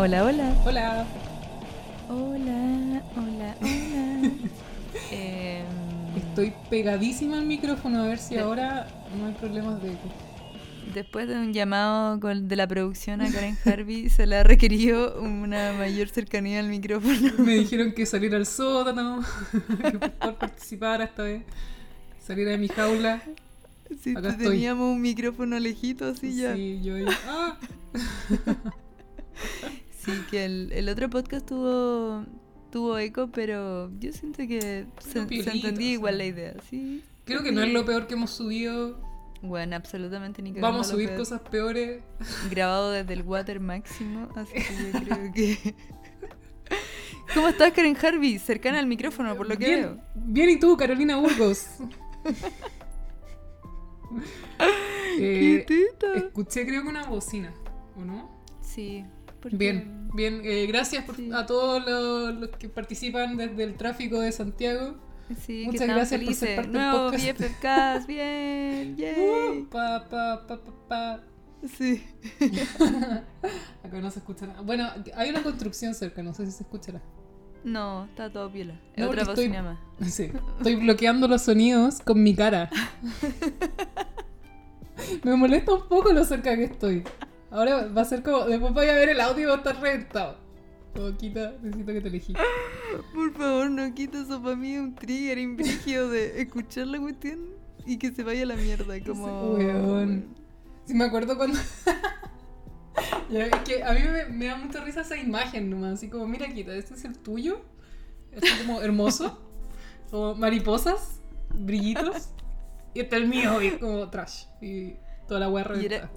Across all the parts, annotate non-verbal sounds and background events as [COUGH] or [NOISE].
Hola, hola. Hola. Hola, hola, hola. [LAUGHS] Em, Estoy pegadísima al micrófono a ver si De- ahora no hay problemas de. Después de un llamado con- de la producción a Karen Harvey, se le ha requerido una mayor cercanía al micrófono. [LAUGHS] Me dijeron que saliera al sótano, [LAUGHS] que por favor participara esta vez. Saliera de mi jaula. Acá estoy. teníamos un micrófono lejito así ya. Sí, yo ahí. ¡Ah! Sí, que el, el otro podcast tuvo tuvo eco, pero yo siento que se, entendía igual la idea, sí. Creo que no es lo peor que hemos subido. Bueno, absolutamente ni Vamos a subir peor. cosas peores. grabado desde el water máximo, así que yo creo [LAUGHS] que... ¿Cómo estás, Karen Harvey? Cercana al micrófono, por lo que bien, veo. bien, ¿y tú, Carolina Burgos? [LAUGHS] Eh, escuché, creo que una bocina, ¿o no? Sí. porque- Bien, bien. eh, gracias por- Sí. a todos los, los que participan desde el tráfico de Santiago. Sí, Muchas gracias por ser parte del Nuevo podcast. BFFcast, [LAUGHS] bien, yay. Uh, pa, pa, pa, pa, pa. Sí. [LAUGHS] Acá no se escucha nada. Bueno, hay una construcción cerca, no sé si se escuchará. No, está todo piola. Es No, otra estoy- más. [LAUGHS] Sí. Estoy bloqueando los sonidos con mi cara. Me molesta un poco lo cerca que estoy. Ahora va a ser como. Después voy a ver el audio y va a estar reventado. Como quita, necesito que te elegí. Por favor, no quites eso para mí es un trigger imbrígido de escuchar la cuestión y que se vaya a la mierda. Como... Weón. Sí, me acuerdo cuando. [LAUGHS] Ya, es que a mí me, me da mucha risa esa imagen nomás. Así como, mira, Quita, este es el tuyo. Así como hermoso. Como mariposas, brillitos. Y este es el mío, y como trash. Y toda la weá Y reventada.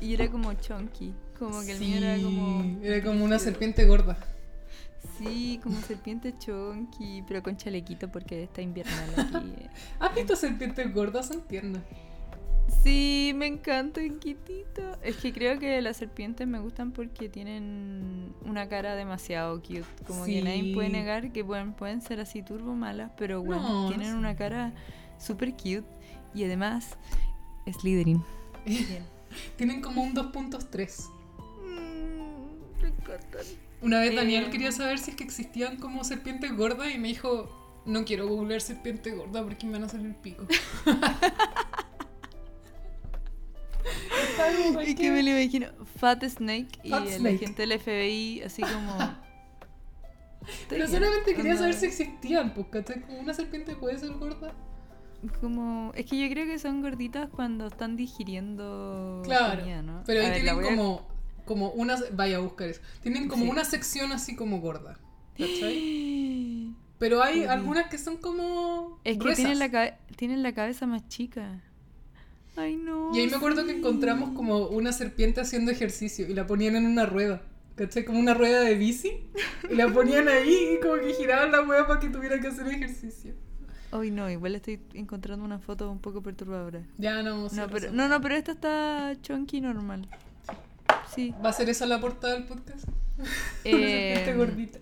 Y era como chunky. Como que el mío era Sí, como. era como una serpiente gorda. Sí, como serpiente chunky, pero con chalequito porque está invernal aquí. [LAUGHS] ¿Has visto serpientes gordas? Son tiernas. Sí, me encanta Quitito. Es que creo que las serpientes me gustan porque tienen una cara demasiado cute. Como que nadie puede Sí. negar que pueden, pueden ser así turbo malas, pero bueno, No, tienen sí. una cara súper cute. Y además, Slytherin. [LAUGHS] Bien. Tienen como un 2.3. Mm, me encantan. Una vez Daniel Eh. quería saber si es que existían como serpientes gordas y me dijo, no quiero googlear serpiente gorda porque me van a salir pico. [LAUGHS] Y que me lo imagino, Fat Snake y Fat Snake. agente del FBI, así como. [LAUGHS] Pero solamente quería saber si existían, pues, ¿cachai? Como una serpiente puede ser gorda. Como, es que yo creo que son gorditas cuando están digiriendo Claro, comida, ¿no? pero ahí ver, tienen a- como, como una... Vaya a buscar eso. Tienen como Sí. una sección así como gorda, ¿cachai? [GASPS] Pero hay algunas que son como Es que gruesas. tienen la, tienen la cabeza más chica. Ay, no. Y ahí me acuerdo que encontramos como una serpiente haciendo ejercicio y la ponían en una rueda. ¿Cachai? Como una rueda de bici. Y la ponían ahí y como que giraban la rueda para que tuviera que hacer ejercicio. Ay, no, igual estoy encontrando una foto un poco perturbadora. Ya no, No, pero, no, no, pero esta está chunky normal. Sí. ¿Va a ser esa la portada del podcast? [LAUGHS] Eh, gordita.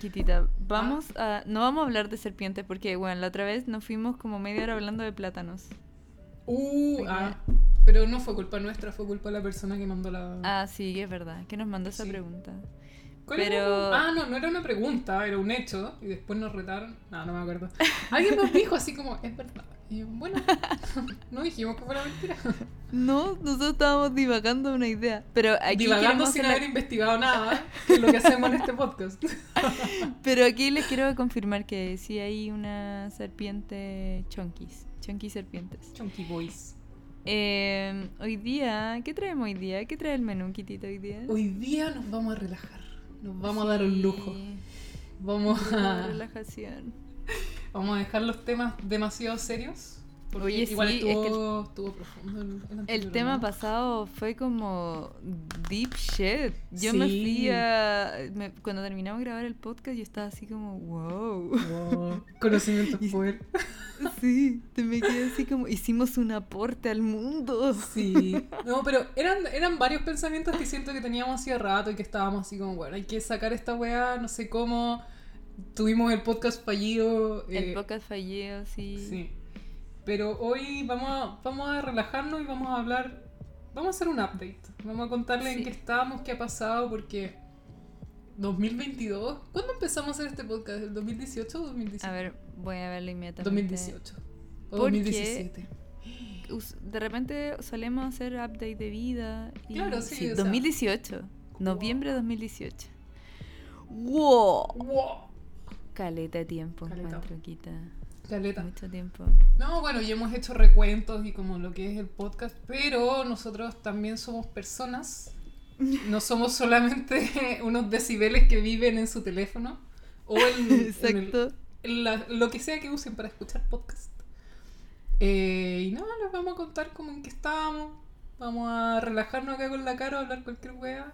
Kitita, vamos a. No vamos a hablar de serpientes porque, bueno, la otra vez nos fuimos como media hora hablando de plátanos. Uh, ah. Pero no fue culpa nuestra, fue culpa de la persona que mandó la. Ah, sí, es verdad. Que nos mandó esa pregunta. Ah, no, no era una pregunta, era un hecho. Y después nos retaron. No, no me acuerdo. [LAUGHS] Alguien nos dijo así como, es verdad. Y yo, bueno, [LAUGHS] no dijimos que fuera mentira. No, nosotros estábamos divagando una idea. Pero aquí Divagando sin la- haber investigado nada, que es lo que hacemos en este podcast. [LAUGHS] Pero aquí les quiero confirmar que sí hay una serpiente chonquis. Chonky serpientes. Chunky Boys. Eh, hoy día, ¿qué traemos hoy día? ¿Qué trae el menú, Kitito, hoy día? Hoy día nos vamos a relajar. Nos vamos a dar un lujo. Vamos a, relajación. vamos a dejar los temas demasiado serios. Porque Oye, igual sí, es que el- estuvo, estuvo profundo el, el El anterior, tema ¿no? pasado fue como deep shit. Yo me fui a... me- cuando terminamos de grabar el podcast yo estaba así como, wow. Wow. Conocimiento [LAUGHS] poder. [LAUGHS] Sí, te me quedé así como, hicimos un aporte al mundo. Sí. No, pero eran, eran varios pensamientos que siento que teníamos hacía rato y que estábamos así como, bueno, hay que sacar esta weá, no sé cómo. Tuvimos el podcast fallido. El eh, podcast fallido, sí. Sí. Pero hoy vamos a, vamos a relajarnos y vamos a hablar. Vamos a hacer un update. Vamos a contarle en Sí. qué estamos, qué ha pasado, porque 2022. ¿Cuándo empezamos a hacer este podcast? ¿El 2018 o 2017? A ver, voy a verlo inmediatamente. 2018. O Porque- 2017. Us- De repente solemos hacer update de vida. Y... Claro, sí, sea- 2018. Noviembre de 2018. ¡Wow! ¡Wow! Caleta de tiempo, Caleta. Encuentro, Quita. Caleta. Mucho tiempo. No, bueno, y hemos hecho recuentos y como lo que es el podcast, pero nosotros también somos personas. No somos solamente [LAUGHS] unos decibeles que viven en su teléfono o el- Exacto. en la- lo que sea que usen para escuchar podcast. Eh, y no, les vamos a contar cómo en qué estamos. Vamos a relajarnos acá con la cara, hablar cualquier wea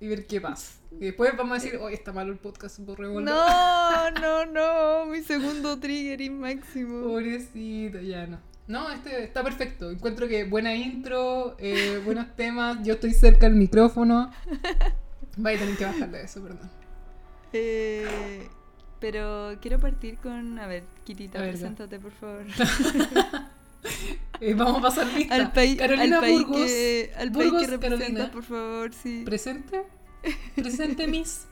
y ver qué pasa. Y después vamos a decir, oye, está malo el podcast, borremos No, no, no. Mi segundo trigger y máximo. Pobrecito, ya no. No, este está perfecto. Encuentro que buena intro, eh, buenos [LAUGHS] temas. Yo estoy cerca del micrófono. Vaya a tener que bajarle eso, perdón. Eh, pero quiero partir con. A ver, Kitita, preséntate, por favor. [LAUGHS] Eh, vamos a pasar lista. al país, Carolina al país Burgos. que, al Burgos, país que representas, Carolina. por favor, sí. ¿Presente? [LAUGHS] ¿Presente, Miss?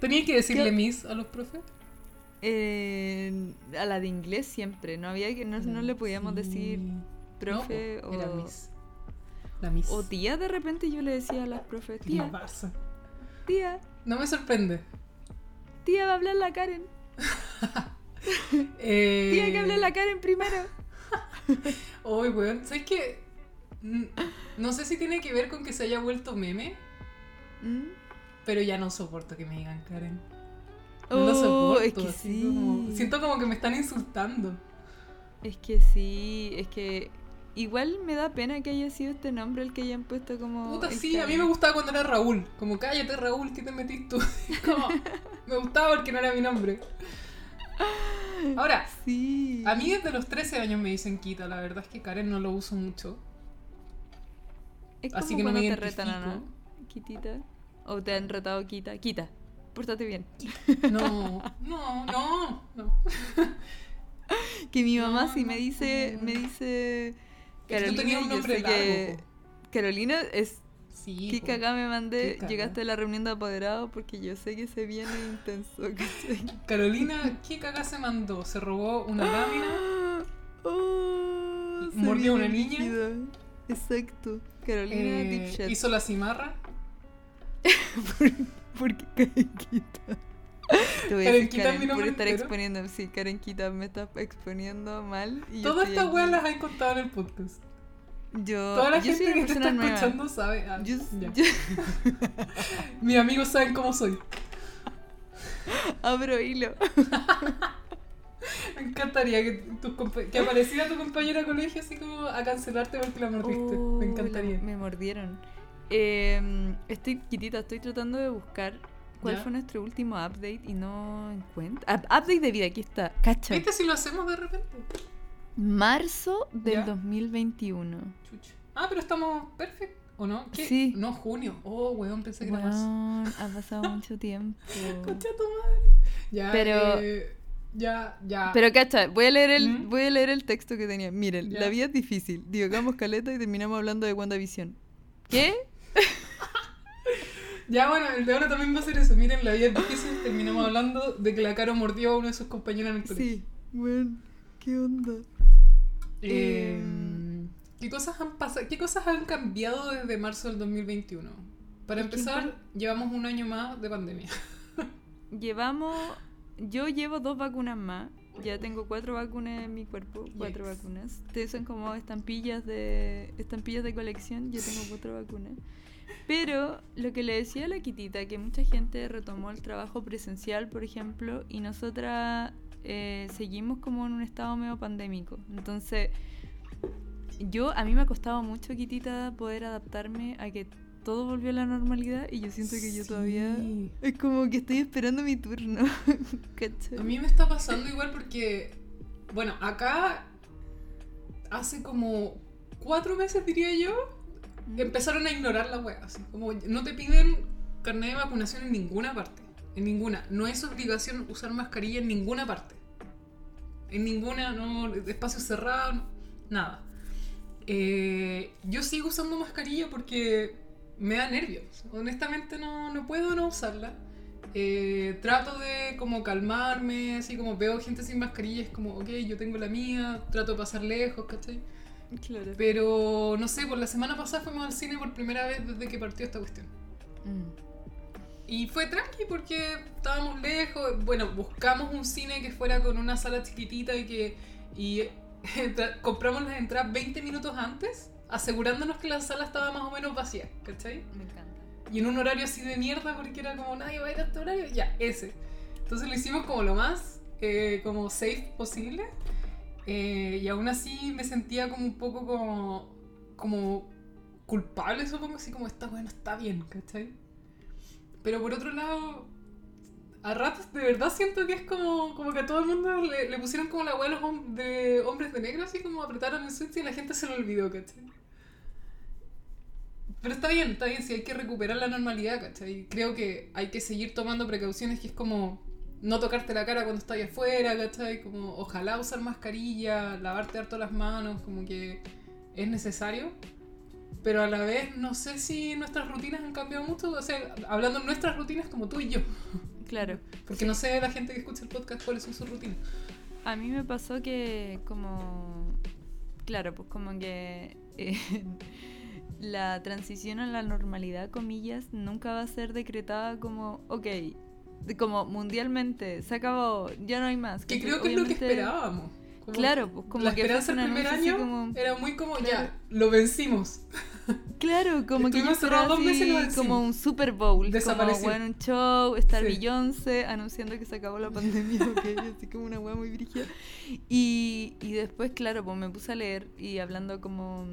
¿Tenía que decirle ¿Qué? Miss a los profes? Eh, a la de inglés siempre. No había que no, no le podíamos decir profe No, Era o, Miss. La Miss. o tía. De repente yo le decía a las profes, ¿Qué tía, pasa? tía, No me sorprende. tía, va a hablar la Karen. [LAUGHS] Eh... Tía, que hable la Karen primero. Uy, weón. ¿Sabes qué? No sé si tiene que ver con que se haya vuelto meme, ¿Mm? pero ya no soporto que me digan Karen. No lo Oh, soporto. es que sí. como- siento como que me están insultando. Es que sí, es que igual me da pena que haya sido este nombre el que hayan puesto como. Puta, sí, a mí me gustaba cuando era Raúl. Como, cállate, Raúl, ¿qué te metís tú? [LAUGHS] Como, me gustaba porque no era mi nombre. [LAUGHS] Ahora, Sí. a mí desde los 13 años me dicen Kita. La verdad es que Karen no lo uso mucho. es así que no me te retan, ¿o identifico. ¿no? Kitita. O te han retado Kita. Kita, pórtate bien. No, [LAUGHS] no, no, no. [LAUGHS] Que mi mamá No, sí me dice, no. me dice. Es que tú Carolina, tenías un nombre que. Carolina es. Sí. Qué cagada me mandé. Cagá. Llegaste a la reunión de apoderados porque yo sé que se viene intenso. [LAUGHS] Carolina, ¿qué caga se mandó? Se robó una lámina. Oh, Mordió a una niña. Exacto. Carolina eh, Deep hizo la cimarra. [LAUGHS] Porque Karenquita. Te voy a decir por estar entero. exponiendo. Sí, Karenquita me está exponiendo mal. Y Todas estas weas las hay contado en el podcast. Yo, Toda la yo gente que te está nueva. escuchando sabe. Ah, Yo, yo [LAUGHS] Mis amigos saben cómo soy. [LAUGHS] abro hilo. [LAUGHS] Me encantaría que, compa- que apareciera tu compañera de colegio así como a cancelarte porque la mordiste. Oh, Me la- encantaría. me mordieron. Eh, estoy quitita, estoy tratando de buscar cuál Ya. fue nuestro último update y no encuentro. Update de vida, aquí está. Cacha. ¿Viste si lo hacemos de repente? Marzo del Ya. 2021. Chucha. Ah, pero estamos perfecto. ¿O no? ¿Qué? Sí. No, junio. Oh, weón, pensé que era marzo. Ha pasado [LAUGHS] mucho tiempo. Concha tu madre. Ya, Pero- eh, ya, ya. Pero cacha, voy a leer el, ¿Mm? voy a leer el texto que tenía. Miren, Ya. la vida es difícil. Divagamos caleta y terminamos hablando de WandaVision. ¿Qué? [LAUGHS] Ya, bueno, el de ahora también va a ser eso. Miren, la vida es difícil. Terminamos hablando de que la Caro mordió a uno de sus compañeros en el colegio. Sí. Bueno, ¿qué onda? Eh, Em. ¿qué, cosas han pasado, ¿Qué cosas han cambiado desde marzo del 2021? Para empezar, llevamos un año más de pandemia. [LAUGHS] Llevamos. Yo llevo dos vacunas más. Ya tengo cuatro vacunas en mi cuerpo. Cuatro Yes. vacunas. Ustedes son como estampillas de. estampillas de colección. Yo tengo cuatro vacunas. Pero lo que le decía a la Kitita, que mucha gente retomó el trabajo presencial, por ejemplo, y nosotras eh, seguimos como en un estado medio pandémico. Entonces, yo, a mí me ha costado mucho, Kitita, poder adaptarme a que todo volvió a la normalidad y yo siento que yo todavía es como que estoy esperando mi turno. [LAUGHS] A mí me está pasando igual porque, bueno, acá hace como cuatro meses, diría yo, Mm. empezaron a ignorar la wea. Así como no te piden carnet de vacunación en ninguna parte. En ninguna. No es obligación usar mascarilla en ninguna parte. En ninguna, no, espacio cerrado, no, nada. Eh, yo sigo usando mascarilla porque me da nervios. Honestamente no, no puedo no usarla. Eh, trato de como calmarme, así como veo gente sin mascarilla, es como, ok, yo tengo la mía, trato de pasar lejos, ¿cachai? Claro. Pero no sé, por la semana pasada fuimos al cine por primera vez desde que partió esta cuestión. Mm. Y fue tranqui porque estábamos lejos. Bueno, buscamos un cine que fuera con una sala chiquitita y que. Y [LAUGHS] compramos las entradas 20 minutos antes, asegurándonos que la sala estaba más o menos vacía, ¿cachai? Me encanta. Y en un horario así de mierda porque era como nadie va a ir a este horario. Ya, ese. Entonces lo hicimos como lo más eh, como safe posible. Eh, y aún así me sentía como un poco como, como culpable, supongo, así como esta bueno está bien, ¿cachai? Pero por otro lado, a ratos de verdad siento que es como, como que a todo el mundo le, pusieron como la hueá de hombres de negro, así como apretaron el switch y la gente se lo olvidó, ¿cachai? Pero está bien, está bien, si hay que recuperar la normalidad, ¿cachai? Creo que hay que seguir tomando precauciones, que es como no tocarte la cara cuando estás ahí afuera, ¿cachai? Como ojalá usar mascarilla, lavarte harto las manos, como que es necesario. Pero a la vez no sé si nuestras rutinas han cambiado mucho, o sea, hablando de nuestras rutinas como tú y yo, Claro. porque no sé la gente que escucha el podcast cuáles son sus rutinas. A mí me pasó que como... Claro, pues como que eh, [LAUGHS] la transición a la normalidad, comillas, nunca va a ser decretada como, ok, como mundialmente, se acabó, ya no hay más. Que creo que es lo que esperábamos. Como Claro, pues como la que esperanza fuese el un primer año como- era muy como, Claro. ya, lo vencimos. Claro, como que yo esperaba dos meses y lo vencimos. como un Super Bowl, Desapareció. como bueno, un show, estar Sí. Beyoncé anunciando que se acabó la pandemia, [LAUGHS] ok, así como una wea muy brígida. Y, y después, claro, pues me puse a leer y hablando como,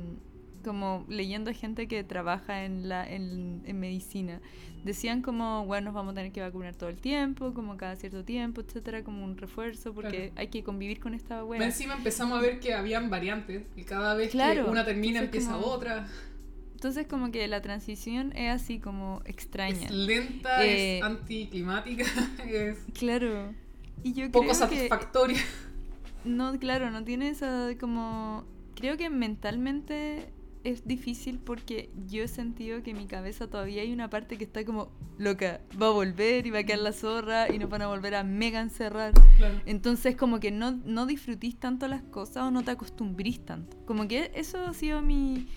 como leyendo a gente que trabaja en, la, en, en medicina. Decían como, bueno, nos vamos a tener que vacunar todo el tiempo, como cada cierto tiempo, etcétera, como un refuerzo, porque Claro. hay que convivir con esta wea. Encima empezamos a ver que habían variantes y cada vez Claro, que una termina empieza como- otra. Entonces como que la transición es así como extraña. Es lenta, Eh, es anticlimática, [LAUGHS] es Claro. Y yo poco creo que satisfactoria. no, claro, no tiene esa como creo que mentalmente es difícil porque yo he sentido que en mi cabeza todavía hay una parte que está como loca, va a volver y va a quedar la zorra y nos van a volver a mega encerrar. Claro. Entonces como que no, no disfrutís tanto las cosas o no te acostumbrís tanto. Como que eso ha sido mi,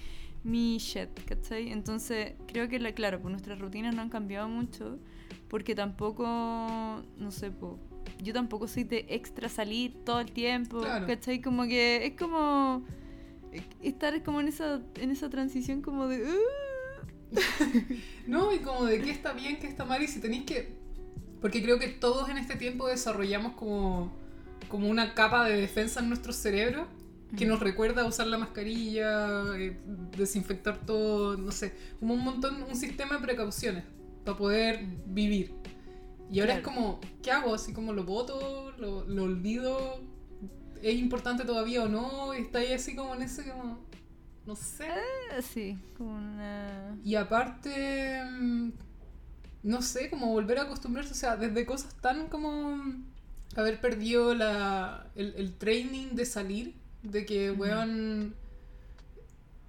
mi shit, ¿cachai? Entonces creo que, la, claro, pues nuestras rutinas no han cambiado mucho porque tampoco, no sé, pues, yo tampoco soy de extra salir todo el tiempo, Claro. ¿cachai? Como que es como estar como en esa, en esa transición como de... "Uh". [LAUGHS] No, y como de qué está bien, qué está mal, y si tenéis que. Porque creo que todos en este tiempo desarrollamos como, como una capa de defensa en nuestro cerebro que nos recuerda a usar la mascarilla, eh, desinfectar todo, no sé, como un montón, un sistema de precauciones para poder vivir. Y ahora es Claro. como, ¿qué hago? Así como lo voto, lo, lo olvido, ¿es importante todavía o no? Está ahí así como en ese, como, no sé. Sí, como una... Y aparte, mm, no sé, como volver a acostumbrarse, o sea, desde cosas tan como haber perdido la, el, el training de salir, de que, weón,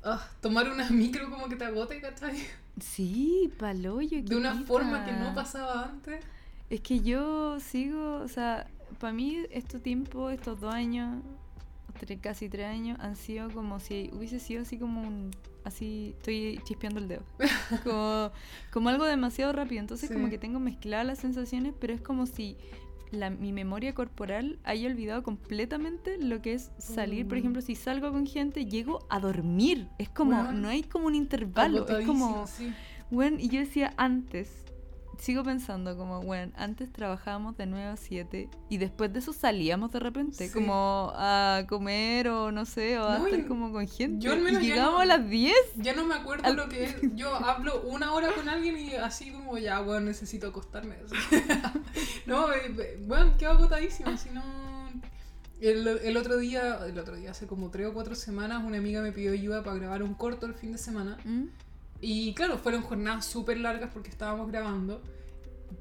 ah, tomar una [LAUGHS] micro como que te agote, ¿cachai? Sí, paloyo. De una forma que no pasaba antes. Es que yo sigo, o sea, para mí estos tiempos, estos dos años, tre- casi tres años, han sido como si hubiese sido así como un... Así, estoy chispeando el dedo. [LAUGHS] Como, como algo demasiado rápido. Entonces Sí. como que tengo mezcladas las sensaciones, pero es como si la, mi memoria corporal haya olvidado completamente lo que es salir. Por Mm. ejemplo, si salgo con gente, llego a dormir. Es como, Weón, no hay como un intervalo. Es como... Sí. Bueno, y yo decía antes, sigo pensando como, bueno, antes trabajábamos de 9 a 7 y después de eso salíamos de repente, Sí. como a comer o no sé, o a No, estar como con gente. yo al menos y llegábamos no- a las 10. Ya no me acuerdo Al- lo que es. [LAUGHS] Yo hablo una hora con alguien y así como ya, bueno, necesito acostarme. [LAUGHS] no, eh, eh, bueno, quedo agotadísimo. Si no. El, el otro día, el otro día, hace como tres o cuatro semanas, una amiga me pidió ayuda para grabar un corto el fin de semana. ¿Mm? Y claro, fueron jornadas súper largas porque estábamos grabando.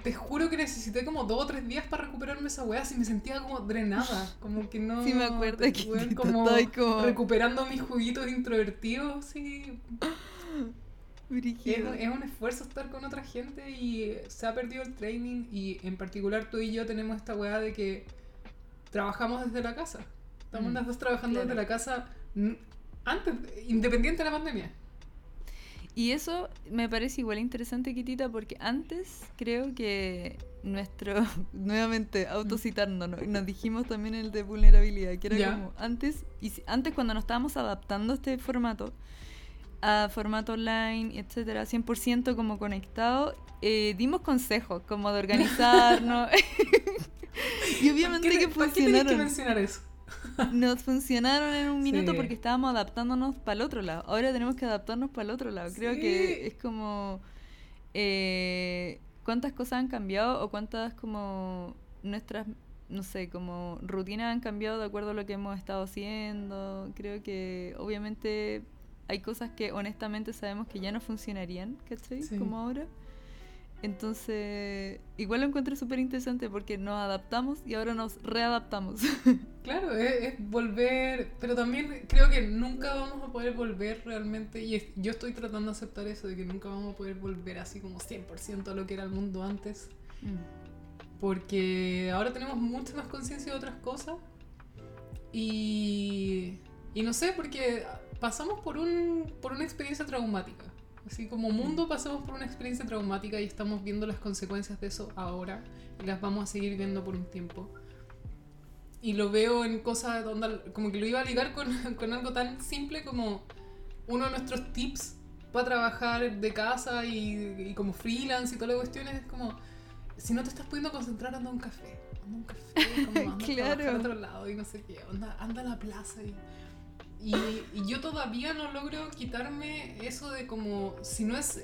Te juro que necesité como dos o tres días para recuperarme esa weá, así me sentía como drenada, como que no... Sí, me acuerdo que te como como- recuperando mis juguitos introvertidos, así... Es, es un esfuerzo estar con otra gente y se ha perdido el training y en particular tú y yo tenemos esta weá de que trabajamos desde la casa. Estamos Mm, las dos trabajando claro. desde la casa antes, independiente de la pandemia. Y eso me parece igual interesante, Kitita, porque antes creo que nuestro, [LAUGHS] nuevamente, autocitándonos, nos dijimos también el de vulnerabilidad, que era como antes, y antes cuando nos estábamos adaptando a este formato, a formato online, etcétera, 100% como conectado, eh, dimos consejos como de [LAUGHS] organizarnos. [LAUGHS] y obviamente ¿Por qué que ¿Por qué que funcionaron. mencionar eso? [LAUGHS] Nos funcionaron en un minuto Sí. porque estábamos adaptándonos para el otro lado. Ahora tenemos que adaptarnos para el otro lado. Creo Sí. que es como eh, cuántas cosas han cambiado o cuántas como nuestras, no sé, como rutinas han cambiado de acuerdo a lo que hemos estado haciendo. Creo que obviamente hay cosas que honestamente sabemos que ya no funcionarían, ¿cachai? Sí. Como ahora. Entonces, igual lo encuentro súper interesante porque nos adaptamos y ahora nos readaptamos. [LAUGHS] Claro, es, es volver, pero también creo que nunca vamos a poder volver realmente, y es- yo estoy tratando de aceptar eso, de que nunca vamos a poder volver así como 100% a lo que era el mundo antes, porque ahora tenemos mucha más conciencia de otras cosas, y, y no sé, porque pasamos por, un, por una experiencia traumática. Así como mundo pasamos por una experiencia traumática y estamos viendo las consecuencias de eso ahora y las vamos a seguir viendo por un tiempo. Y lo veo en cosas donde, como que lo iba a ligar con, [LAUGHS] con algo tan simple como uno de nuestros tips para trabajar de casa y, y como freelance y toda la cuestión es como, si no te estás pudiendo concentrar, anda a un café. Anda a un café, como [LAUGHS] anda a Claro. a otro lado y no sé qué. Anda, anda a la plaza y... Y, y yo todavía no logro quitarme eso de como si no es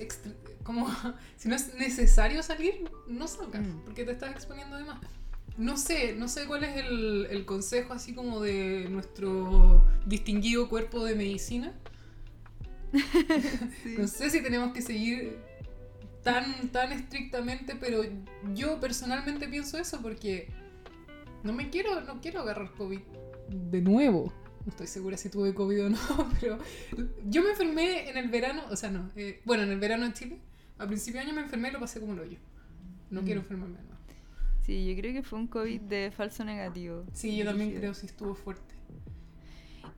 como [LAUGHS] si no es necesario salir, no salgas, Mm. porque te estás exponiendo de más. No sé, no sé cuál es el, el consejo así como de nuestro distinguido cuerpo de medicina. [LAUGHS] Sí. No sé si tenemos que seguir tan, tan estrictamente, pero yo personalmente pienso eso porque no me quiero, no quiero agarrar COVID de nuevo. No estoy segura si tuve COVID o no, [LAUGHS] pero yo me enfermé en el verano, o sea, no, eh, bueno, en el verano en Chile, a principio de año me enfermé y lo pasé como el hoyo. No Mm. quiero enfermarme nuevo. Sí, yo creo que fue un COVID de falso negativo. Sí, yo también creo si estuvo fuerte.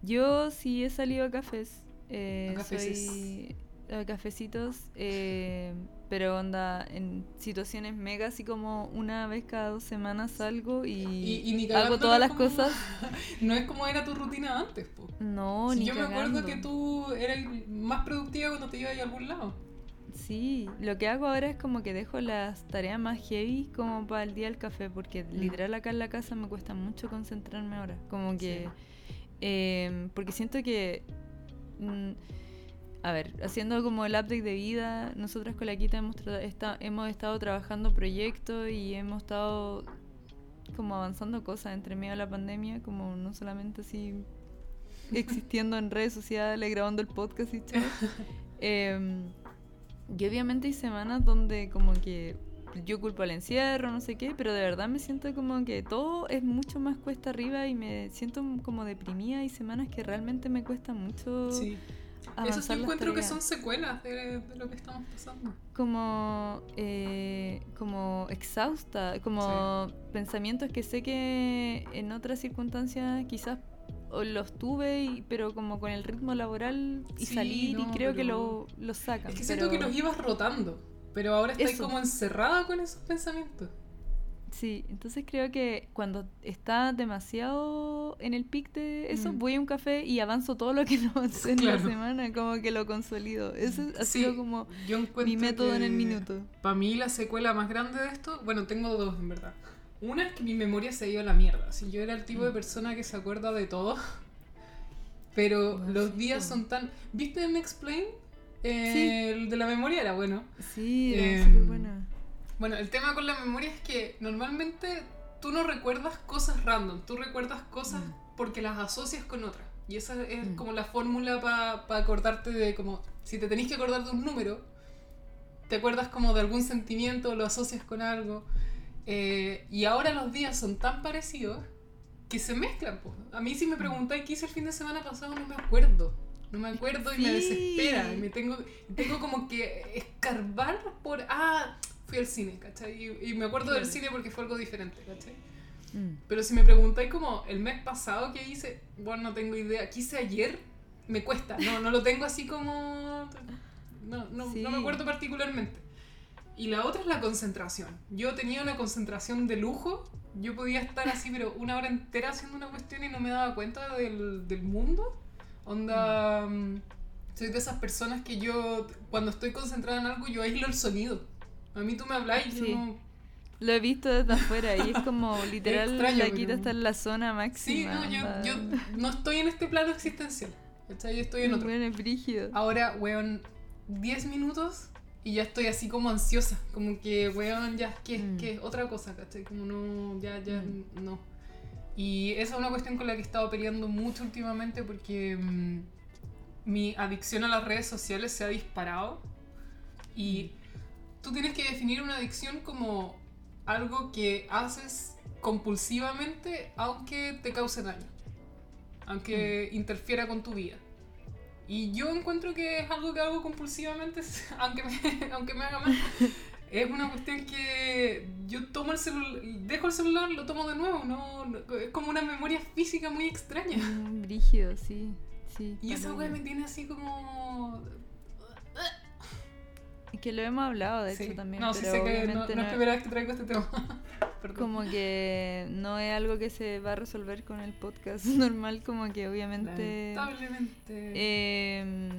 Yo sí he salido a cafés. eh, A soy- a cafecitos, eh, pero onda en situaciones mega, así como una vez cada dos semanas salgo y, Y, hago todas las como- cosas. [LAUGHS] No es como era tu rutina antes, po. No, Si ni yo me acuerdo que tú eras más productiva cuando te ibas a algún lado. Sí, lo que hago ahora es como que dejo las tareas más heavy como para el día del café, porque literal acá en la casa me cuesta mucho concentrarme ahora. Como que. em, porque siento que. mm, a ver, haciendo como el update de vida, nosotras con la Quita hemos, esta- hemos estado trabajando proyectos y hemos estado como avanzando cosas entre medio de la pandemia, como no solamente así existiendo en redes sociales, grabando el podcast y chao. [LAUGHS] Em, y obviamente hay semanas donde como que yo culpo al encierro, no sé qué, pero de verdad me siento como que todo es mucho más cuesta arriba y me siento como deprimida. Hay semanas que realmente me cuesta mucho Sí. Avanzar Eso sí las encuentro que son secuelas de, de lo que estamos pasando. como eh, como exhausta, como pensamientos que sé que en otras circunstancias quizás los tuve, y- pero como con el ritmo laboral y Sí, salir y creo que lo, lo sacan. Es que siento que los ibas rotando, pero ahora Eso. como encerrada con esos pensamientos. Sí, entonces creo que cuando está demasiado en el pic de eso, Mm. voy a un café y avanzo todo lo que no avancé en la semana, como que lo consolido. Eso ha Sí, sido como yo mi método en el minuto. Para mí la secuela más grande de esto, bueno, tengo dos en verdad. Una es que mi memoria se ido a la mierda. Si yo era el tipo de Mm. persona que se acuerda de todo, pero Bueno, los sí, días son tan... ¿Viste en Explain? Eh, El de la memoria era bueno. Sí, era Em, súper buena. Bueno, el tema con la memoria es que normalmente tú no recuerdas cosas random, tú recuerdas cosas Mm. porque las asocias con otras. Y esa es Mm. como la fórmula para acordarte de como, si te tenés que acordar de un número, te acuerdas como de algún sentimiento, lo asocias con algo. Eh, y ahora los días son tan parecidos que se mezclan. po. A mí si me preguntáis qué hice el fin de semana pasado no me acuerdo. No me acuerdo y me desespera. Y me tengo, tengo como que escarbar por. Ah, fui al cine, ¿cachai? Y, y me acuerdo del cine porque fue algo diferente, ¿cachai? Mm. Pero si me preguntáis como el mes pasado que hice, bueno, no tengo idea. ¿Qué hice ayer? Me cuesta. No, no lo tengo así como. No, no, Sí. no me acuerdo particularmente. Y la otra es la concentración. Yo tenía una concentración de lujo. Yo podía estar así, pero una hora entera haciendo una cuestión y no me daba cuenta del, del mundo. Onda. mm, Soy de esas personas que yo, cuando estoy concentrada en algo, yo aíslo el sonido. A mí tú me hablas y yo Sí. no. Lo he visto desde afuera y es como [LAUGHS] literal extraño, la pero- quita está en la zona Sí, máxima. no, yo, yo no estoy en este plano existencial. ¿Cachai? Yo estoy en otro. Bueno, es brígido. Ahora, weón, 10 minutos y ya estoy así como ansiosa. Como que, weón, ya, ¿qué? Mm. ¿Qué? Otra cosa, ¿cachai? Como no, ya, ya, Mm. no. Y esa es una cuestión con la que he estado peleando mucho últimamente porque mm, mi adicción a las redes sociales se ha disparado. Y tú tienes que definir una adicción como algo que haces compulsivamente aunque te cause daño. Aunque interfiera con tu vida. Y yo encuentro que es algo que hago compulsivamente, [LAUGHS] aunque me, aunque me haga mal. [LAUGHS] Es una cuestión que yo tomo el celular, dejo el celular, lo tomo de nuevo, no, no- es como una memoria física muy extraña. Mm, Brígido, sí. sí Y esa weá me tiene así como... Es que lo hemos hablado, de Sí. hecho, también. No, sí pero sé que no, es no- primera vez que traigo este tema. [LAUGHS] Perdón. como que no es algo que se va a resolver con el podcast [LAUGHS] normal, como que obviamente... Lamentablemente. Eh,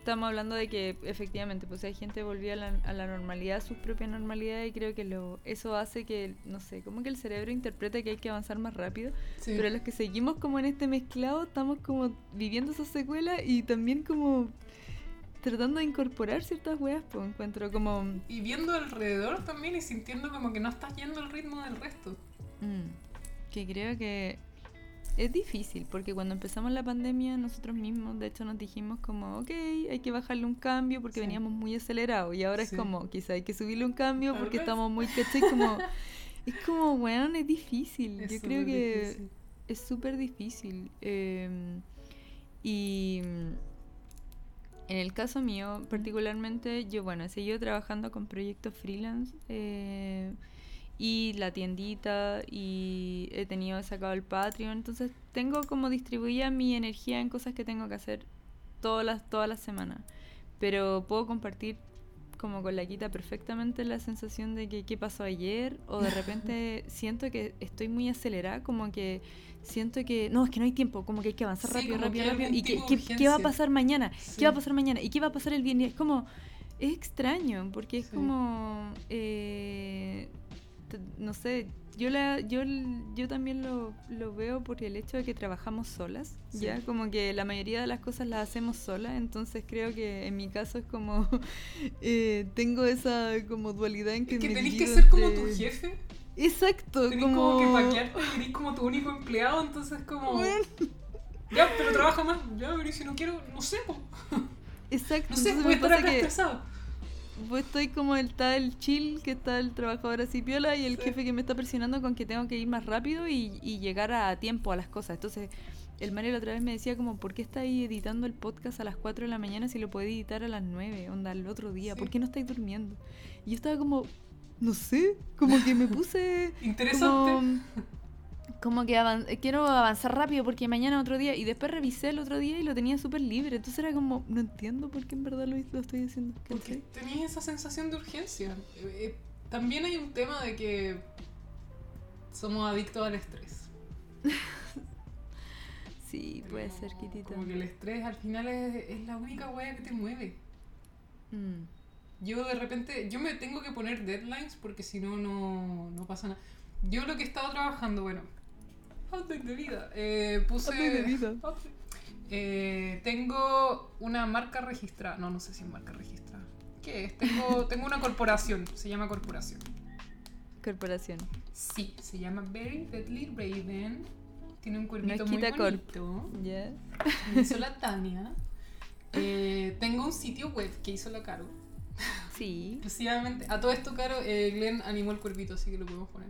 estamos hablando de que efectivamente pues hay gente que volvió a la, a la normalidad, a su propia normalidad y creo que lo, eso hace que, no sé, como que el cerebro interpreta que hay que avanzar más rápido, Sí. pero los que seguimos como en este mezclado estamos como viviendo esa secuela y también como tratando de incorporar ciertas weas, pues encuentro como... Y viendo alrededor también y sintiendo como que no estás yendo al ritmo del resto. Mm, que creo que es difícil, porque cuando empezamos la pandemia nosotros mismos, de hecho, nos dijimos como, ok, hay que bajarle un cambio porque Sí. veníamos muy acelerados y ahora Sí. es como, quizá hay que subirle un cambio porque vez. estamos muy, ¿cachai? Como, [LAUGHS] es como, weón, es difícil. Es Yo creo que difícil. es súper difícil. eh, y en el caso mío, particularmente, yo, bueno, he seguido trabajando con proyectos freelance eh, y la tiendita y he tenido sacado el Patreon. Entonces, tengo como distribuida mi energía en cosas que tengo que hacer todas las, todas las semanas. Pero puedo compartir como con la quita perfectamente la sensación de que qué pasó ayer o de repente [LAUGHS] siento que estoy muy acelerada, como que siento que no, es que no hay tiempo, como que hay que avanzar Sí, rápido, rápido, rápido y que, que- qué va a pasar mañana, Sí. qué va a pasar mañana y qué va a pasar el viernes, como es extraño porque es Sí. como eh, no sé, yo la yo yo también lo, lo veo por el hecho de que trabajamos solas, Sí. ya como que la mayoría de las cosas las hacemos solas, entonces creo que en mi caso es como [LAUGHS] eh, tengo esa como dualidad en que Es que me tenés que ser como tu jefe. Exacto, Tenés como, como, que paquearte y eres como tu único empleado, entonces como... Bueno, [LAUGHS] Ya, pero trabaja más. Ya, pero si no quiero, no sé, po. exacto, No sé, voy a estar acá que estresado. Pues estoy como el tal chill, que está el trabajador así piola y el Sí. jefe que me está presionando con que tengo que ir más rápido y, y llegar a tiempo a las cosas. Entonces, el Mario la otra vez me decía como, ¿por qué estáis editando el podcast a las 4 de la mañana si lo podéis editar a las 9, onda, el otro día? ¿Por Sí. qué no estáis durmiendo? Y yo estaba como, no sé, como que me puse... [LAUGHS] Interesante. Como, como que avan- quiero avanzar rápido porque mañana otro día. Y después revisé el otro día y lo tenía súper libre. Entonces era como, no entiendo por qué en verdad lo, lo estoy haciendo. Porque tenías esa sensación de urgencia. Eh, eh, también hay un tema de que somos adictos al estrés. [LAUGHS] Sí, puede ser, Kitita. Como que el estrés al final es, es la única wea que te mueve. Mm. Yo de repente, yo me tengo que poner deadlines porque si no no pasa nada. Yo lo que he estado trabajando, bueno, update de vida, eh, puse... Update de vida. Update. Eh, tengo una marca registrada, no, no sé si es marca registrada. ¿Qué es? Tengo, [LAUGHS] tengo una corporación, se llama corporación. Corporación. Sí, se llama Very Deadly Raven. Tiene un cuerpito muy bonito. ¿Ya? Me hizo la Tania. Eh, tengo un sitio web que hizo la Caro. Sí. Exclusivamente. A todo esto, Caro, eh, Glenn animó el cuerpito, así que lo podemos poner.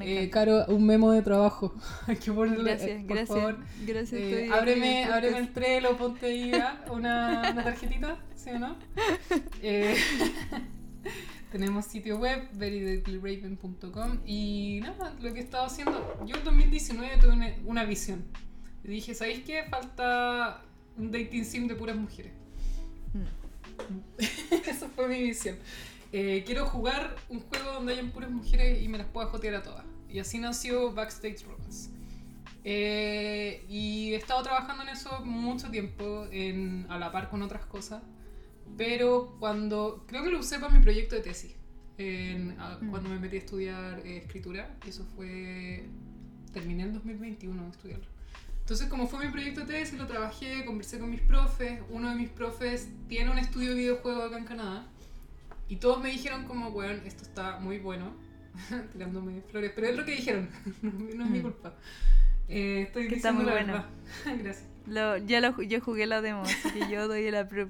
Eh. Caro, un memo de trabajo. [LAUGHS] Hay que ponerle, Gracias, eh, por gracias. favor. Gracias. Eh, ábreme, ábreme el Trello, ponte ahí ah, una, una tarjetita, ¿sí o no? [LAUGHS] Eh, [LAUGHS] tenemos sitio web, verydeadlyraven.com y nada, lo que he estado haciendo, yo en 2019 tuve una, una visión. Y dije, ¿sabéis qué? Falta un dating sim de puras mujeres. Mm. Esa fue mi visión. Eh, quiero jugar un juego donde hayan puras mujeres y me las pueda jotear a todas. Y así nació Backstage Romance. Eh, y he estado trabajando en eso mucho tiempo, en, a la par con otras cosas. Pero cuando. Creo que lo usé para mi proyecto de tesis. en- a- Mm. Cuando me metí a estudiar eh, escritura. Eso fue. Terminé en 2021 de estudiarlo. Entonces, como fue mi proyecto de tesis, lo trabajé, conversé con mis profes. Uno de mis profes tiene un estudio de videojuegos acá en Canadá. Y todos me dijeron como, weón, esto está muy bueno. [LAUGHS] Tirándome flores. Pero es lo que dijeron. [LAUGHS] no es mi Mm. culpa. Eh, estoy Que está diciendo muy la bueno. [LAUGHS] Gracias. Lo- ya lo, yo jugué la demo, así que yo doy la prep.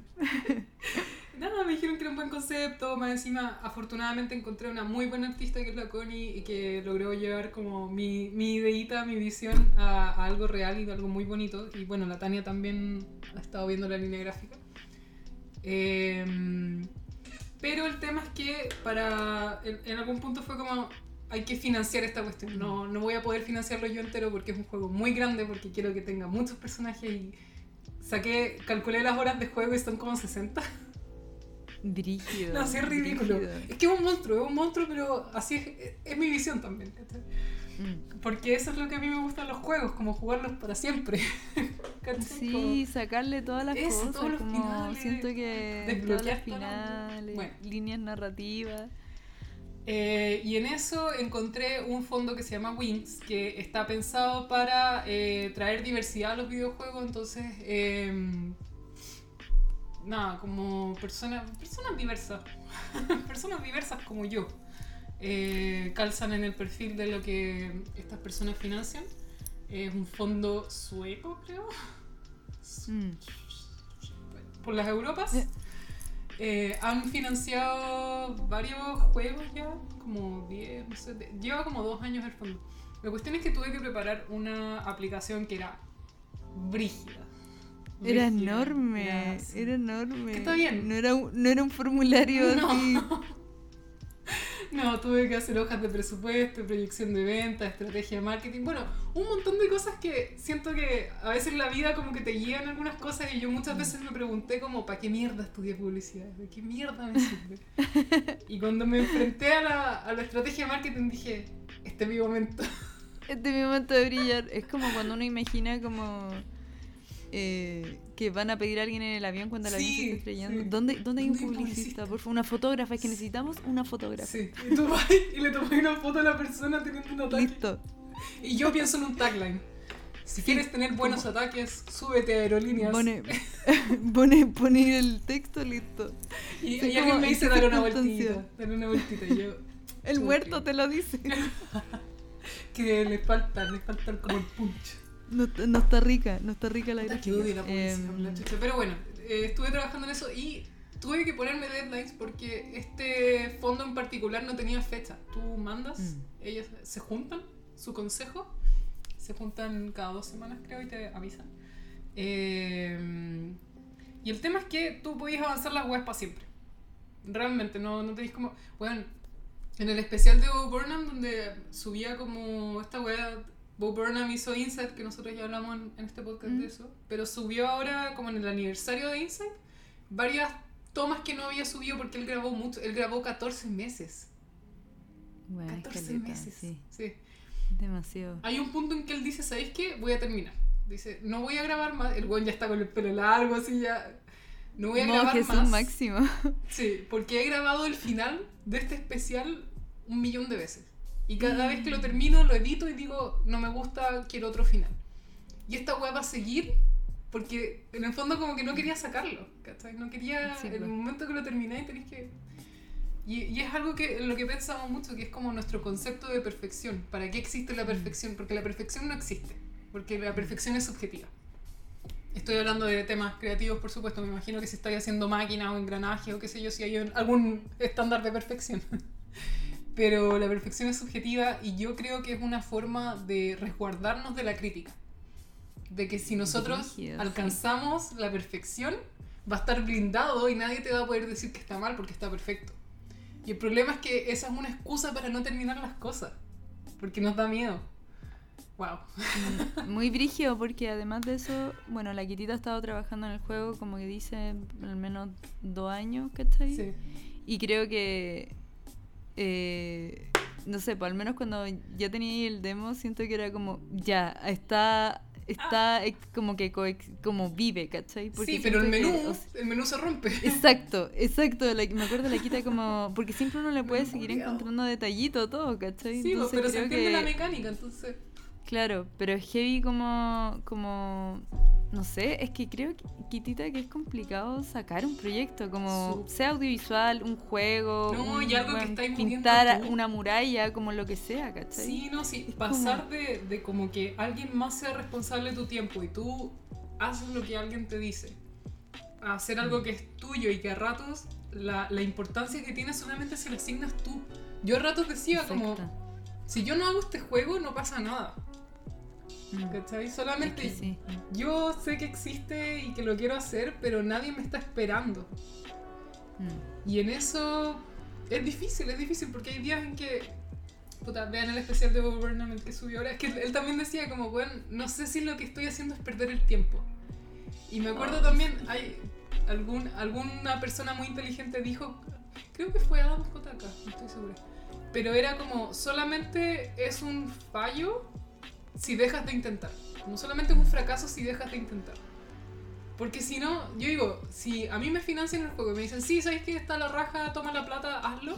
Nada, me dijeron que era un buen concepto. Más encima, afortunadamente encontré una muy buena artista que es la Connie y que logró llevar como mi, mi ideita, mi visión a, a algo real y algo muy bonito. Y bueno, la Tania también ha estado viendo la línea gráfica. Em, pero el tema es que para en, en algún punto fue como hay que financiar esta cuestión. No, no voy a poder financiarlo yo entero porque es un juego muy grande, porque quiero que tenga muchos personajes y saqué, calculé las horas de juego y son como 60. Brígido. No, sí es ridículo. brígido. Es que es un monstruo, es un monstruo, pero así es, es, es mi visión también. Mm. Porque eso es lo que a mí me gustan los juegos, como jugarlos para siempre. [LAUGHS] Sí, sacarle todas las Eso, cosas, todos los como finales, siento que desbloquear las todas las- finales, Bueno. líneas narrativas. Eh, y en eso encontré un fondo que se llama Wings, que está pensado para eh, traer diversidad a los videojuegos. Entonces, eh, nada, como personas, personas diversas, [LAUGHS] personas diversas como yo, eh, calzan en el perfil de lo que estas personas financian. Es un fondo sueco, creo, Mm. por las Europas. Eh. Eh, han financiado varios juegos ya, como 10, no sé, lleva como dos años el fondo. La cuestión es que tuve que preparar una aplicación que era brígida. Era Brígida, enorme, era- enorme. Que está bien. No era un, no era un formulario [LAUGHS] No. así. [LAUGHS] No, tuve que hacer hojas de presupuesto, proyección de venta, estrategia de marketing. Bueno, un montón de cosas que siento que a veces la vida como que te guían algunas cosas y yo muchas veces me pregunté como, ¿para qué mierda estudié publicidad? ¿De qué mierda me sirve? [LAUGHS] Y cuando me enfrenté a la, a la estrategia de marketing dije, este es mi momento. Este es mi momento de brillar. Es como cuando uno imagina como eh, que van a pedir a alguien en el avión cuando el avión se Sí, está estrellando. sí. ¿Dónde, ¿Dónde hay un ¿Dónde hay un publicista? publicista? Por favor, una fotógrafa. Es que necesitamos una fotógrafa. Sí. Y tú vas y le tomas una foto a la persona teniendo un ataque. Listo. Y yo pienso en un tagline. Si quieres tener buenos ataques, súbete a aerolíneas. Pone, [LAUGHS] pone, pone el texto, listo. y, Sí, y alguien me ¿en dice, dale una vueltita. Dale una vueltita. Yo, El muerto te lo dice. [LAUGHS] que le falta, le falta como el punch. No, no está rica, no está rica la publicidad, Em. Pero bueno, eh, estuve trabajando en eso y tuve que ponerme deadlines porque este fondo en particular no tenía fecha. Tú mandas, Mm. ellos se juntan, su consejo, se juntan cada dos semanas creo y te avisan. Eh, y el tema es que tú podías avanzar las webs para siempre. Realmente, no, no tenéis como... Bueno, en el especial de Burnham, donde subía como esta wea, Bo Burnham hizo Insight, que nosotros ya hablamos en, en este podcast Mm. de eso, pero subió ahora, como en el aniversario de Insight, varias tomas que no había subido porque él grabó mucho. Él grabó 14 meses. Bueno, es 14 caleta, meses. Sí, sí. demasiado. Hay un punto en que él dice, ¿sabéis qué? Voy a terminar. Dice, no voy a grabar más. El weón ya está con el pelo largo, así ya. No voy a No, grabar Jesús más. máximo. Sí, porque he grabado el final de este especial un millón de veces. Y cada vez que lo termino, lo edito y digo, no me gusta, quiero otro final. Y esta weá va a seguir porque en el fondo como que no quería sacarlo, ¿cachai? No quería, Sí, en el pues. momento que lo terminé tenéis que... Y, y es algo que lo que pensamos mucho, que es como nuestro concepto de perfección. ¿Para qué existe la perfección? Porque la perfección no existe, porque la perfección es subjetiva. Estoy hablando de temas creativos, por supuesto. Me imagino que si estáis haciendo máquinas o engranajes o qué sé yo, si hay un- algún estándar de perfección. [LAUGHS] Pero la perfección es subjetiva y yo creo que es una forma de resguardarnos de la crítica. De que si nosotros alcanzamos la perfección, va a estar blindado y nadie te va a poder decir que está mal porque está perfecto. Y el problema es que esa es una excusa para no terminar las cosas. Porque nos da miedo. Wow. Mm, Muy brígido porque además de eso, bueno, la Kitita ha estado trabajando en el juego como que dice al menos dos años, ¿cachai? Sí. Y creo que, eh, no sé, pues al menos cuando ya tenía el demo, siento que era como, ya, está, está ex- como que como vive, ¿cachai? Porque sí, pero el menú, que, o sea, el menú se rompe. Exacto, exacto. la- me acuerdo la quita como. Porque siempre uno le puede seguir encontrando detallito todo, ¿cachai? Sí, pues, Entonces pero se entiende la que- mecánica, entonces. Claro, pero es heavy como. como. No sé, es que creo, que, Kitita, que es complicado sacar un proyecto, como sea audiovisual, un juego, No, un- y algo que pintar tú. una muralla, como lo que sea, ¿cachai? Sí, no, sí. Es Pasar de, de como que alguien más sea responsable de tu tiempo y tú haces lo que alguien te dice, a hacer algo que es tuyo y que a ratos la, la importancia que tiene solamente se la asignas tú. Yo a ratos decía como, si yo no hago este juego no pasa nada, Mm. ¿cachai? Es Solamente que sí. yo sé que existe y que lo quiero hacer, pero nadie me está esperando. Mm. Y en eso es difícil, es difícil porque hay días en que. Puta, vean el especial de Bob Burnham el que subió ahora. Es que él también decía, como, bueno, no sé si lo que estoy haciendo es perder el tiempo. Y me acuerdo Ay, también, hay algún, alguna persona muy inteligente dijo, creo que fue Adam JK, no estoy segura. Pero era como, solamente es un fallo si dejas de intentar. Como solamente es un fracaso si dejas de intentar. Porque si no, yo digo, si a mí me financian el juego y me dicen, sí, ¿sabes que está la raja? Toma la plata, hazlo.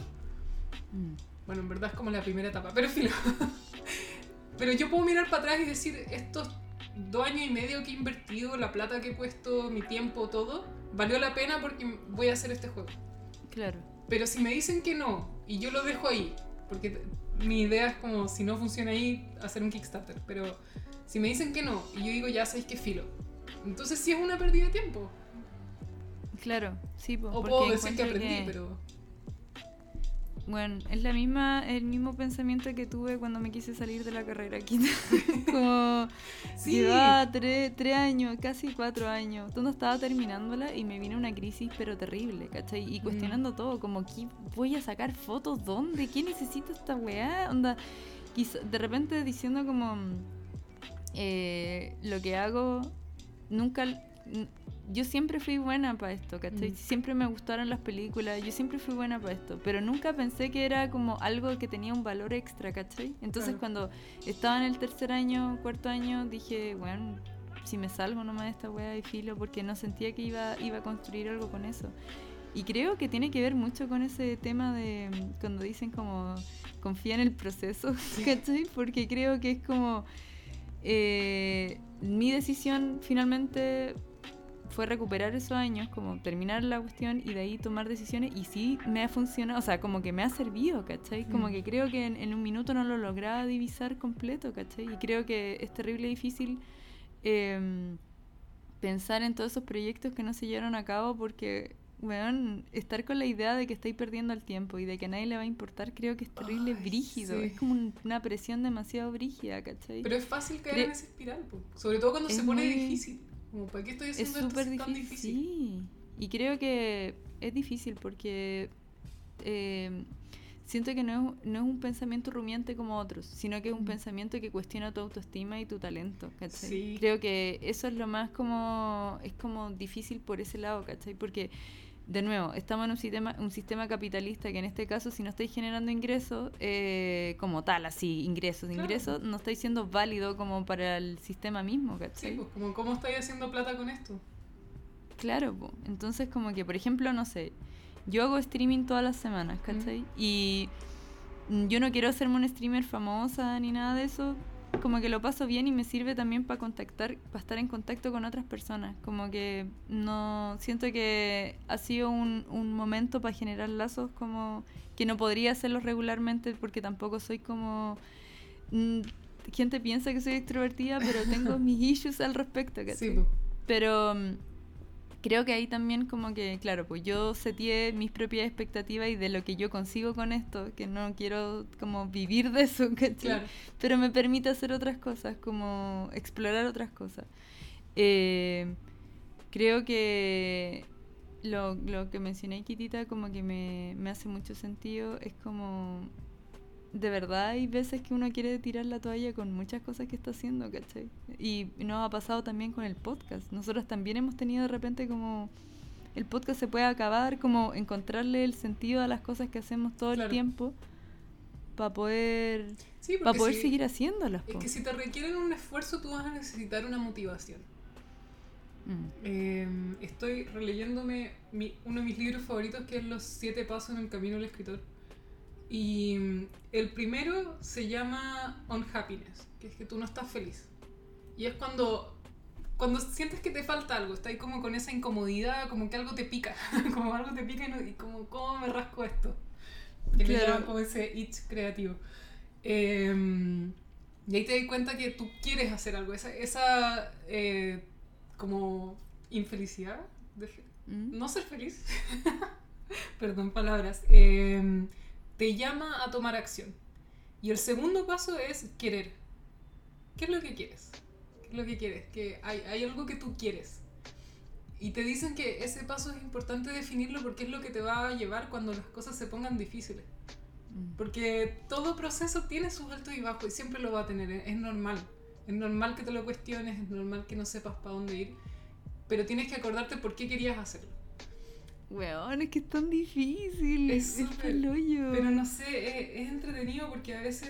Mm. Bueno, en verdad es como la primera etapa, pero [LAUGHS] filo. pero yo puedo mirar para atrás y decir, estos dos años y medio que he invertido, la plata que he puesto, mi tiempo, todo, valió la pena porque voy a hacer este juego. Claro. Pero si me dicen que no, y yo lo dejo ahí, porque mi idea es como, si no funciona ahí, hacer un Kickstarter, pero si me dicen que no, y yo digo, ya sabéis que filo, entonces sí es una pérdida de tiempo. Claro, sí, po, O puedo decir que aprendí, pero... Bueno, es la misma, el mismo pensamiento que tuve cuando me quise salir de la carrera [LAUGHS] aquí. Como Sí. llevaba tres, tres años, casi cuatro años, cuando estaba terminándola y me vino una crisis pero terrible, ¿cachai? Mm. Y cuestionando todo, como, ¿qué voy a sacar fotos? ¿Dónde? ¿Qué necesito esta weá? Onda, de repente diciendo como, eh, lo que hago, nunca... Yo siempre fui buena para esto, ¿cachai? Mm. Siempre me gustaron las películas, yo siempre fui buena para esto, pero nunca pensé que era como algo que tenía un valor extra, ¿cachai? Entonces Claro. cuando estaba en el tercer año, cuarto año, dije, bueno, si me salgo nomás de esta wea de filo, porque no sentía que iba, iba a construir algo con eso. Y creo que tiene que ver mucho con ese tema de cuando dicen como confía en el proceso, [LAUGHS] ¿cachai? Porque creo que es como eh, mi decisión finalmente fue recuperar esos años, como terminar la cuestión y de ahí tomar decisiones y sí me ha funcionado, o sea, como que me ha servido, ¿cachai? Como Mm. que creo que en, en un minuto no lo lograba divisar completo, ¿cachai? Y creo que es terrible difícil em, pensar en todos esos proyectos que no se llevaron a cabo porque, weón, estar con la idea de que estáis perdiendo el tiempo y de que a nadie le va a importar, creo que es terrible Ay, brígido, sí. es como un- una presión demasiado brígida, ¿cachai? Pero es fácil caer Cre- en esa espiral, po. sobre todo cuando Es se pone muy- difícil. Como, ¿para qué estoy Es haciendo esto súper si es tan difícil. difícil? Sí. Y creo que es difícil porque eh, siento que no es, no es un pensamiento rumiante como otros, sino que es un Mm. pensamiento que cuestiona tu autoestima y tu talento, ¿cachai? Sí. Creo que eso es lo más como, es como difícil por ese lado, ¿cachai? Porque, de nuevo, estamos en un sistema, un sistema capitalista que en este caso, si no estáis generando ingresos, eh, como tal, así, ingresos, Claro. ingresos, no estáis siendo válido como para el sistema mismo, ¿cachai? Sí, pues como, ¿cómo estáis haciendo plata con esto? Claro, po. entonces como que, por ejemplo, no sé, yo hago streaming todas las semanas, ¿cachai? Y yo no quiero hacerme una streamer famosa ni nada de eso, como que lo paso bien y me sirve también para contactar, para estar en contacto con otras personas, como que no, siento que ha sido un, un momento para generar lazos como que no podría hacerlos regularmente porque tampoco soy como... mm, gente piensa que soy extrovertida, pero tengo [LAUGHS] mis issues al respecto, ¿cachai? Sí. Pero, mm, creo que ahí también como que, claro, pues yo seteé mis propias expectativas y de lo que yo consigo con esto, que no quiero como vivir de eso. [LAUGHS] Claro. Pero me permite hacer otras cosas, como explorar otras cosas. Eh, creo que lo, lo que mencioné, Kitita, como que me, me hace mucho sentido. Es como de verdad hay veces que uno quiere tirar la toalla con muchas cosas que está haciendo, ¿cachai? Y nos ha pasado también con el podcast. Nosotros también hemos tenido de repente como el podcast se puede acabar, como encontrarle el sentido a las cosas que hacemos todo Claro. el tiempo para poder, Sí, porque poder si- seguir haciéndolas. Es po. que si te requieren un esfuerzo, tú vas a necesitar una motivación. Mm. Eh, estoy releyéndome mi- uno de mis libros favoritos, que es Los siete pasos en el camino del escritor. Y mm, el primero se llama Unhappiness, que es que tú no estás feliz. Y es cuando, cuando sientes que te falta algo, estás ahí como con esa incomodidad, como que algo te pica, [LAUGHS] como algo te pica y, como, ¿cómo me rasco esto? Que le Claro. llaman como ese itch creativo. Eh, y ahí te das cuenta que tú quieres hacer algo, esa, esa eh, como infelicidad, de- Mm. no ser feliz, [LAUGHS] perdón palabras, eh, te llama a tomar acción. Y el segundo paso es querer. ¿Qué es lo que quieres? ¿Qué es lo que quieres? Que hay, hay algo que tú quieres. Y te dicen que ese paso es importante definirlo porque es lo que te va a llevar cuando las cosas se pongan difíciles. Mm. Porque todo proceso tiene sus altos y bajos y siempre lo va a tener, es es normal. Es normal que te lo cuestiones, es normal que no sepas para dónde ir, pero tienes que acordarte por qué querías hacerlo. Weón, es que es tan difícil. Es Es, súper, hoyo. Pero no sé, es, es entretenido porque a veces,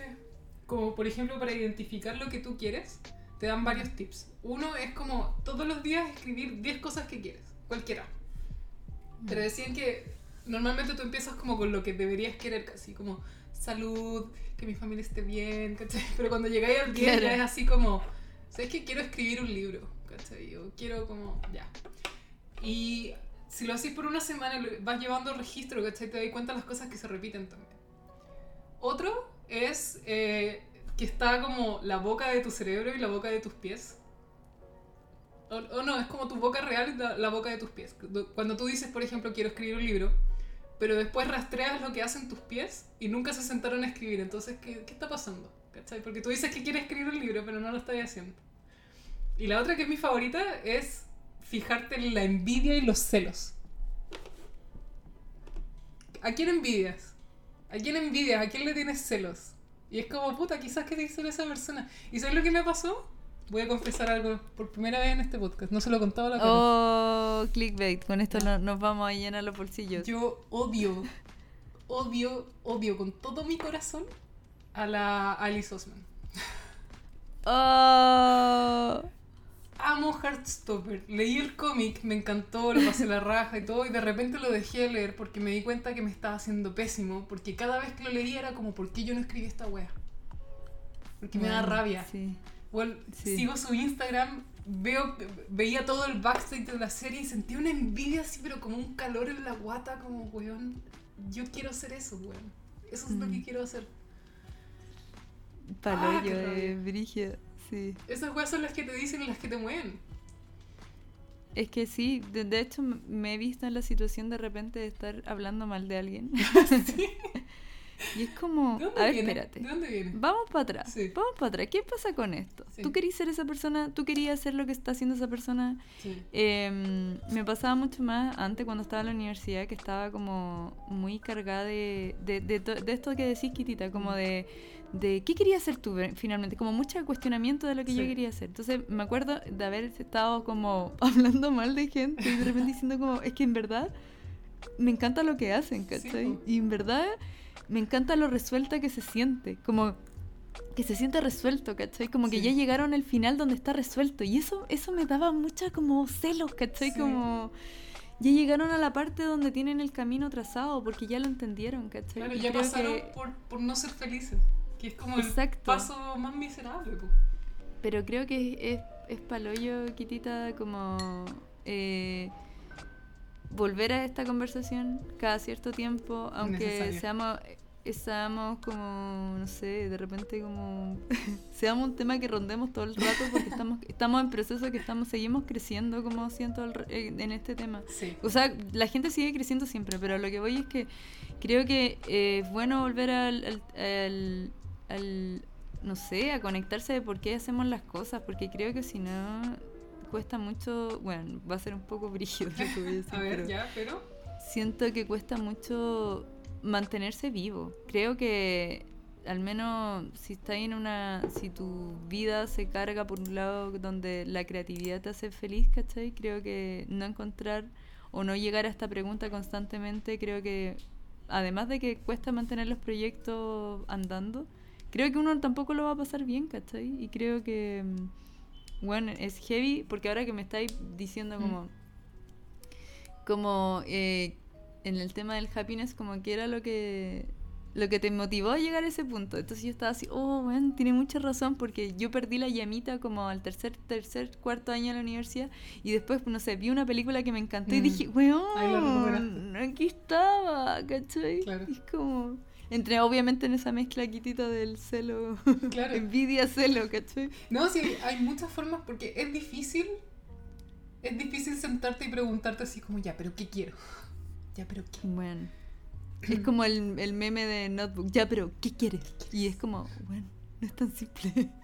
como por ejemplo para identificar lo que tú quieres, te dan varios tips. Uno es como todos los días escribir 10 cosas que quieres, cualquiera. Pero decían que normalmente tú empiezas como con lo que deberías querer, casi como salud, que mi familia esté bien, ¿cachai? [LAUGHS] Pero cuando llegáis al 10 Claro. ya es así como, ¿sabes que Quiero escribir un libro, ¿cachai? O quiero como, ya. Y si lo haces por una semana, vas llevando registro, ¿cachai? Te das cuenta de las cosas que se repiten también. Otro es eh, que está como la boca de tu cerebro y la boca de tus pies. O, no, es como tu boca real y la, la boca de tus pies. Cuando tú dices, por ejemplo, quiero escribir un libro, pero después rastreas lo que hacen tus pies y nunca se sentaron a escribir. Entonces, ¿qué, qué está pasando? ¿Cachai? Porque tú dices que quieres escribir un libro, pero no lo estás haciendo. Y la otra que es mi favorita es fijarte en la envidia y los celos. ¿A quién envidias? ¿A quién envidias? ¿A quién le tienes celos? Y es como, puta, quizás que te hizo esa persona. ¿Y sabes lo que me pasó? Voy a confesar algo por primera vez en este podcast. No se lo he contado a la cara. Oh, clickbait. Con esto no- nos vamos a llenar los bolsillos. Yo odio, odio, odio con todo mi corazón a la Alice Osman. Oh. Amo Heartstopper. Leí el cómic, me encantó, lo pasé la raja y todo, y de repente lo dejé de leer porque me di cuenta que me estaba haciendo pésimo, porque cada vez que lo leía era como, ¿por qué yo no escribí esta wea? Porque me da rabia. Sí. Sigo su Instagram, veo, veía todo el backstage de la serie y sentí una envidia así, pero como un calor en la guata, como, weón, yo quiero hacer eso, weón. Eso es lo Mm. que quiero hacer. Paloyo Ah, rabia. Brigio. Sí. Esas weas son las que te dicen y las que te mueven. Es que sí, de, de hecho me he visto en la situación de repente de estar hablando mal de alguien. [LAUGHS] [LAUGHS] y es como, ¿De dónde a ver, viene? espérate. ¿De dónde viene? Vamos para atrás. Sí. Vamos para atrás. ¿Qué pasa con esto? Sí. ¿Tú querías ser esa persona? ¿Tú querías hacer lo que está haciendo esa persona? Sí. Em, me pasaba mucho más antes cuando estaba en la universidad que estaba como muy cargada de, de, de, de esto que decís, Kitita, como de, de qué querías hacer tú ve- finalmente, como mucho cuestionamiento de lo que yo quería hacer. Entonces me acuerdo de haber estado como [LAUGHS] hablando mal de gente y de repente diciendo como, es que en verdad me encanta lo que hacen, ¿cachai? y en verdad me encanta lo resuelta que se siente, como que se siente resuelto, ¿cachai? Como que ya llegaron al final donde está resuelto. Y eso, eso me daba mucha como celos, ¿cachai? Como ya llegaron a la parte donde tienen el camino trazado, porque ya lo entendieron, ¿cachai? Claro, Y ya pasaron que- por, por no ser felices. Que es como Exacto. el paso más miserable. po. Pero creo que es, es palollo, Kitita, como eh, volver a esta conversación cada cierto tiempo, aunque Necesario. seamos seamos como, no sé, de repente como [LAUGHS] seamos un tema que rondemos todo el rato porque [LAUGHS] estamos estamos en proceso que estamos seguimos creciendo como siento eh, en este tema. Sí. O sea, la gente sigue creciendo siempre, pero lo que voy es que creo que eh, es bueno volver al, al, al- al- no sé, a conectarse de por qué hacemos las cosas, porque creo que si no cuesta mucho, bueno, va a ser un poco [LAUGHS] brígido lo que voy a decir, [LAUGHS] A ver, pero ya, pero. siento que cuesta mucho mantenerse vivo. Creo que al menos si estás en una, si tu vida se carga por un lado donde la creatividad te hace feliz, ¿cachai? Creo que no encontrar o no llegar a esta pregunta constantemente, creo que además de que cuesta mantener los proyectos andando, creo que uno tampoco lo va a pasar bien, ¿cachai? Y creo que, mm, bueno, es heavy porque ahora que me estáis diciendo Mm. como como eh, en el tema del happiness, como que era lo que lo que te motivó a llegar a ese punto. Entonces yo estaba así, oh, bueno, tiene mucha razón porque yo perdí la llamita como al tercer, tercer, cuarto año de la universidad y después, no sé, vi una película que me encantó y Mm. dije, Ahí la weón, aquí estaba, ¿cachai? Claro. Y es como... Entre obviamente en esa mezcla quitita del celo, [LAUGHS] Claro. envidia, celo, ¿cachai? No, sí, hay muchas formas porque es difícil. Es difícil sentarte y preguntarte así como, ya, pero ¿qué quiero? Ya, pero ¿qué? Bueno. [CLEARS THROAT] Es como el, el meme de Notebook. Ya, pero ¿qué quieres? Y es como, bueno, no es tan simple. [LAUGHS]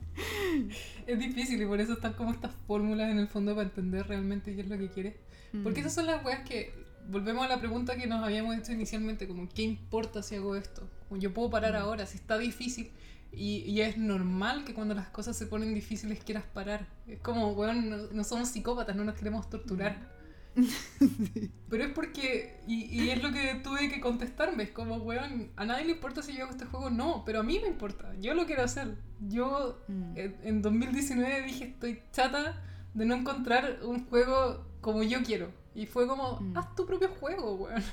Es difícil y por eso están como estas fórmulas en el fondo para entender realmente qué es lo que quieres. Porque Mm. esas son las weas que. Volvemos a la pregunta que nos habíamos hecho inicialmente, como ¿qué importa si hago esto? Yo puedo parar Mm. ahora, si está difícil. Y, y es normal que cuando las cosas se ponen difíciles quieras parar. Es como, weón, no, no somos psicópatas, no nos queremos torturar. [LAUGHS] Pero es porque, y, y es lo que tuve que contestarme, es como, weón, a nadie le importa si yo hago este juego, no, pero a mí me importa, yo lo quiero hacer. Yo Mm. en, en 2019 dije, estoy chata de no encontrar un juego como yo quiero. Y fue como, Mm. haz tu propio juego, weón.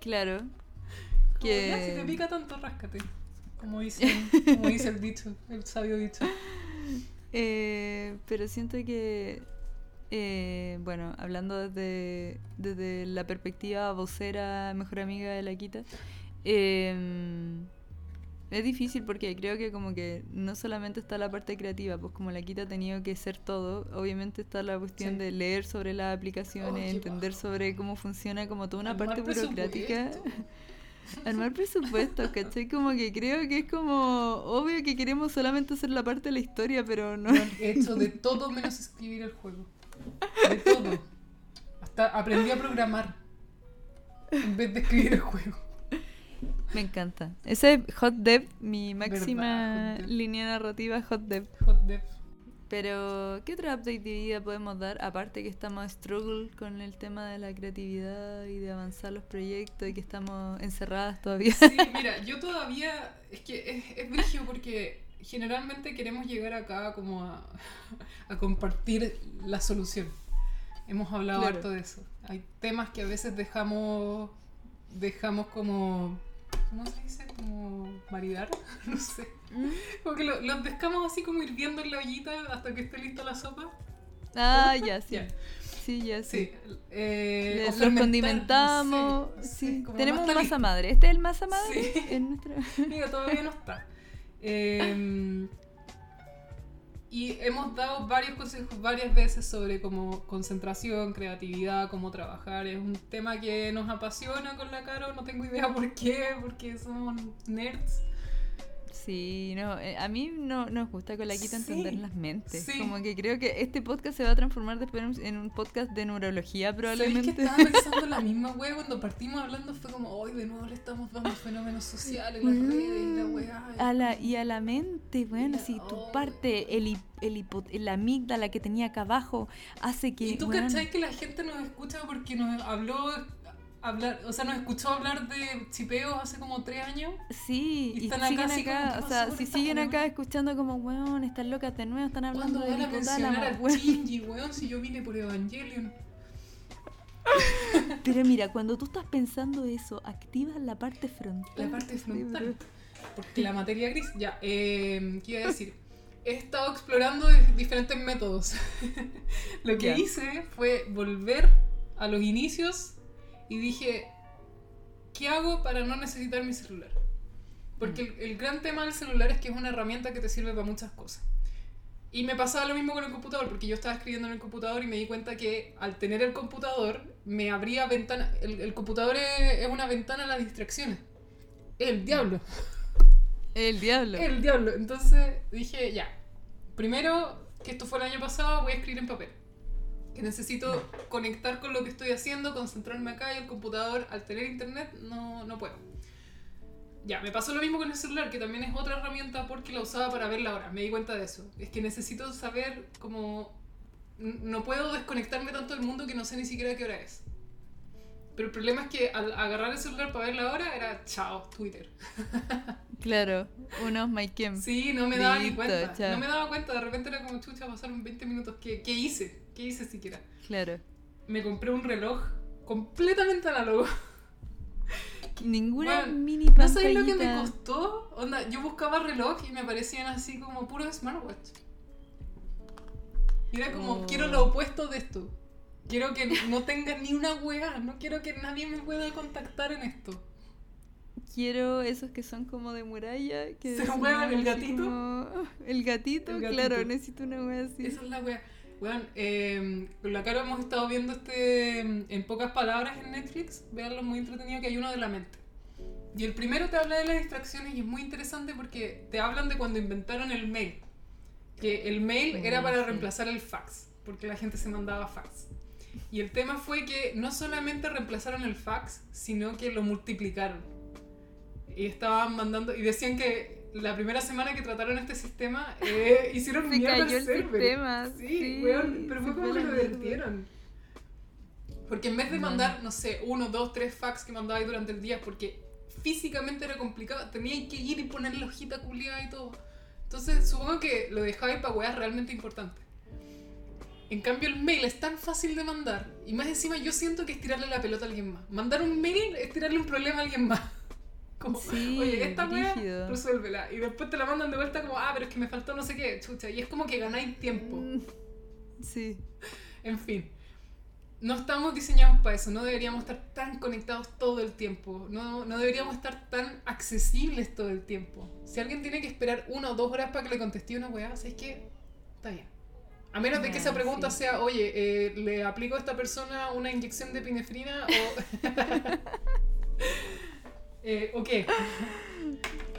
Claro. Que- ya, si te pica tanto, ráscate. Como dice, [LAUGHS] como dice el dicho, el sabio dicho. Eh, pero siento que, eh, bueno, hablando desde, desde la perspectiva vocera, mejor amiga de la Quita, eh, es difícil porque creo que como que no solamente está la parte creativa, pues como la Quita ha tenido que ser todo, obviamente está la cuestión Sí. de leer sobre las aplicaciones, Oh, entender sobre cómo funciona como toda una parte burocrática. Armar presupuestos, ¿cachai? Como que creo que es como obvio que queremos solamente hacer la parte de la historia, pero no. Weón, He hecho de todo menos escribir el juego. De todo. Hasta aprendí a programar en vez de escribir el juego. Me encanta. Ese es Hot Dev, mi máxima Hot Dev. línea narrativa Hot Dev. Hot Dev. Pero, ¿qué otro update de vida podemos dar? Aparte que estamos struggle con el tema de la creatividad y de avanzar los proyectos y que estamos encerradas todavía. Sí, [LAUGHS] mira, yo todavía. Es que es, es brígido porque generalmente queremos llegar acá como a, a compartir la solución. Hemos hablado Claro. harto de eso. Hay temas que a veces dejamos. Dejamos como. ¿Cómo se dice? Como maridar. [LAUGHS] No sé. Como que lo- los dejamos así como hirviendo en la ollita hasta que esté lista la sopa. Ah, ya, sí. Sí, ya, sí. Sí. eh, los fermentar, condimentamos. sí. como Tenemos masa listo. madre. ¿Este es el masa madre? Sí. [LAUGHS] En nuestra... Mira, todavía no está. [LAUGHS] Eh, y hemos dado varios consejos varias veces sobre como concentración, creatividad, cómo trabajar. Es un tema que nos apasiona con la Caro, no tengo idea por qué, porque somos nerds. Sí, no, eh, a mí no nos gusta con la quita Sí, entender las mentes. sí. Como que creo que este podcast se va a transformar después en un- podcast de neurología ¿Sabéis que probablemente. estaba pensando la [LAUGHS] misma wea cuando partimos hablando? Fue como, hoy de nuevo le estamos dando fenómenos sociales, las redes y la weá. A la, y a la mente, bueno, si tu oh. parte, el, el hipo- la amígdala que tenía acá abajo, hace que... ¿Y tú weón, cachai que la gente nos escucha porque nos habló, hablar, o sea, nos escuchó hablar de chipeos hace como tres años? Sí, y y, están acá siguen como, acá, ¿qué o sea, si siguen acá escuchando como, weón, están locas de nuevo, están hablando ¿Cuándo del van a mencionar hipotálamo, a weón. Shinji, weón? Si yo vine por Evangelion. [LAUGHS] Pero mira, cuando tú estás pensando eso, activas la parte frontal. La parte frontal. Porque la materia gris, ya, eh, ¿qué iba a decir? [LAUGHS] He estado explorando de- diferentes métodos. [LAUGHS] Lo que hice fue volver a los inicios y dije, ¿qué hago para no necesitar mi celular? Porque el, el gran tema del celular es que es una herramienta que te sirve para muchas cosas. Y me pasaba lo mismo con el computador, porque yo estaba escribiendo en el computador y me di cuenta que al tener el computador me abría ventana. El, el computador es, es una ventana a las distracciones. Es el diablo. El diablo. El diablo. Entonces dije, ya. Primero, que esto fue el año pasado, voy a escribir en papel. Que necesito conectar con lo que estoy haciendo, concentrarme acá y el computador, al tener internet, no, no puedo. Ya, me pasó lo mismo con el celular, que también es otra herramienta porque la usaba para ver la hora. Me di cuenta de eso. Es que necesito saber cómo... No puedo desconectarme tanto del mundo que no sé ni siquiera qué hora es. Pero el problema es que al agarrar el celular para ver la hora era chao, Twitter. [LAUGHS] Claro, unos Maikem. Sí, no me daba ni cuenta. chao. No me daba cuenta, de repente era como chucha, pasaron 20 minutos. ¿Qué, qué hice? ¿Qué hice siquiera? Claro. Me compré un reloj completamente análogo. Ninguna Bueno, mini ¿No pantallita. sabéis lo que me costó? Onda, yo buscaba reloj y me aparecían así como puros smartwatch. Y era como, Oh. quiero lo opuesto de esto. Quiero que no tenga ni una wea. No quiero que nadie me pueda contactar en esto. Quiero esos que son como de muralla. Que ¿Se son mueven el gatito? como- El gatito, El claro, gatito. necesito una wea así. Esa es la wea. Weón, eh, con la cara hemos estado viendo este mm, en pocas palabras en Netflix. Veanlo, muy entretenido, que hay uno de la mente. Y el primero te habla de las distracciones y es muy interesante porque te hablan de cuando inventaron el mail. Que el mail era Mm, para reemplazar el fax, porque la gente se mandaba fax. Y el tema fue que no solamente reemplazaron el fax, sino que lo multiplicaron. Y estaban mandando, y decían que la primera semana que trataron este sistema eh, [LAUGHS] hicieron Se mierda cayó el server. sistema, Sí, sí, weón, pero fue como que lo vertieron. Porque en vez de mandar, no sé, uno, dos, tres fax que mandabais durante el día, porque físicamente era complicado, teníais que ir y poner la hojita culiada y todo. Entonces, supongo que lo dejabais para weas realmente importantes. En cambio, el mail es tan fácil de mandar, y más encima yo siento que es tirarle la pelota a alguien más. Mandar un mail es tirarle un problema a alguien más. [LAUGHS] Como, Sí, oye, esta wea, resuélvela. Y después te la mandan de vuelta como, ah, pero es que me faltó no sé qué, chucha. Y es como que ganáis tiempo. Mm, Sí. En fin, no estamos diseñados para eso, no deberíamos estar tan conectados todo el tiempo, no, no deberíamos estar tan accesibles todo el tiempo. Si alguien tiene que esperar una o dos horas para que le conteste una weá, ¿sabes qué? Está bien. A menos de que esa Ah, pregunta sí. sea, oye, eh, ¿le aplico a esta persona una inyección de pinefrina o... [LAUGHS] eh, ¿O qué?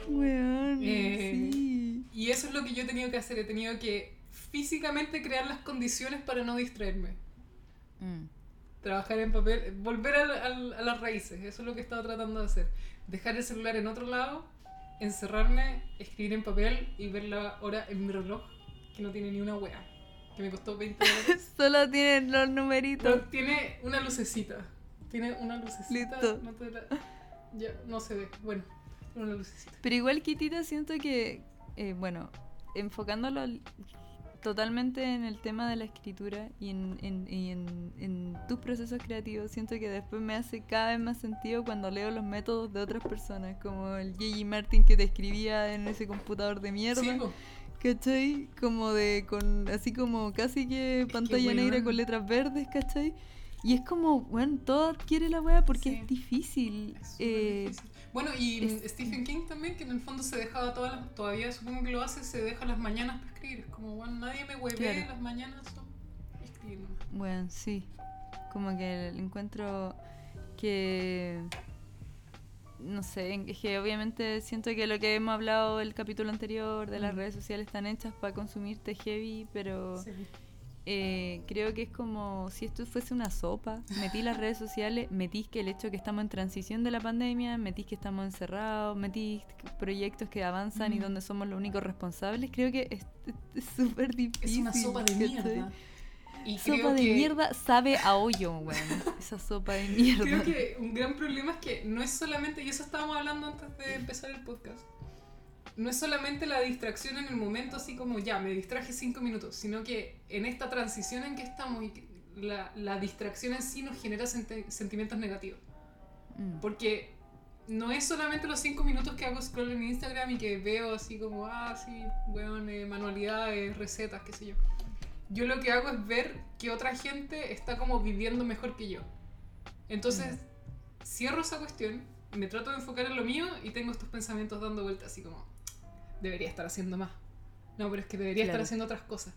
Weón, Eh, sí. Y eso es lo que yo he tenido que hacer, he tenido que físicamente crear las condiciones para no distraerme. Mm. Trabajar en papel, volver al- al- a las raíces, eso es lo que he estado tratando de hacer. Dejar el celular en otro lado, encerrarme, escribir en papel y ver la hora en mi reloj, que no tiene ni una wea, que me costó 20 dólares. [LAUGHS] Solo tienen los numeritos. Pero tiene una lucecita, tiene una lucecita. Listo. No te la- ya, no se ve, bueno, tiene una lucecita. Pero igual, Kitita, siento que, eh, bueno, enfocándolo al- totalmente en el tema de la escritura y, en, en- y en- en tus procesos creativos, siento que después me hace cada vez más sentido cuando leo los métodos de otras personas, como el J.G. Martin que te escribía en ese computador de mierda. Sí. ¿Cachai? Como de, con, así como casi que pantalla negra con letras verdes, ¿cachai? Y es como, bueno, todo adquiere la wea porque Sí. es difícil. Es eh, difícil. Bueno, y es- Stephen King también, que en el fondo se dejaba todas las, todavía supongo que lo hace, se deja las mañanas para escribir. Es como, bueno, nadie me hueve, Claro. las mañanas son escribir. Bueno, sí. Como que el encuentro que. No sé, es que obviamente siento que lo que hemos hablado el capítulo anterior de las Mm. redes sociales están hechas para consumirte heavy, pero Sí. eh, creo que es como si esto fuese una sopa. Metí las redes sociales, metí que el hecho que estamos en transición de la pandemia, metí que estamos encerrados, metí proyectos que avanzan y Mm. donde somos los únicos responsables. Creo que es es súper Es difícil. una sopa de. Y Sopa de que, mierda sabe a hoyo, weón. Esa sopa de [LAUGHS] mierda. Creo que un gran problema es que no es solamente, y eso estábamos hablando antes de empezar el podcast, no es solamente la distracción en el momento, así como ya, me distraje cinco minutos, sino que en esta transición en que estamos, la, la distracción en sí nos genera senti- sentimientos negativos. Mm. Porque no es solamente los 5 minutos que hago scroll en Instagram y que veo así como, ah, sí, weón, eh, manualidades, recetas, qué sé yo. Yo lo que hago es ver que otra gente está como viviendo mejor que yo. Entonces, cierro esa cuestión me trato de enfocar en lo mío y tengo estos pensamientos dando vueltas así como, debería estar haciendo más. No, pero es que debería estar Claro. haciendo otras cosas.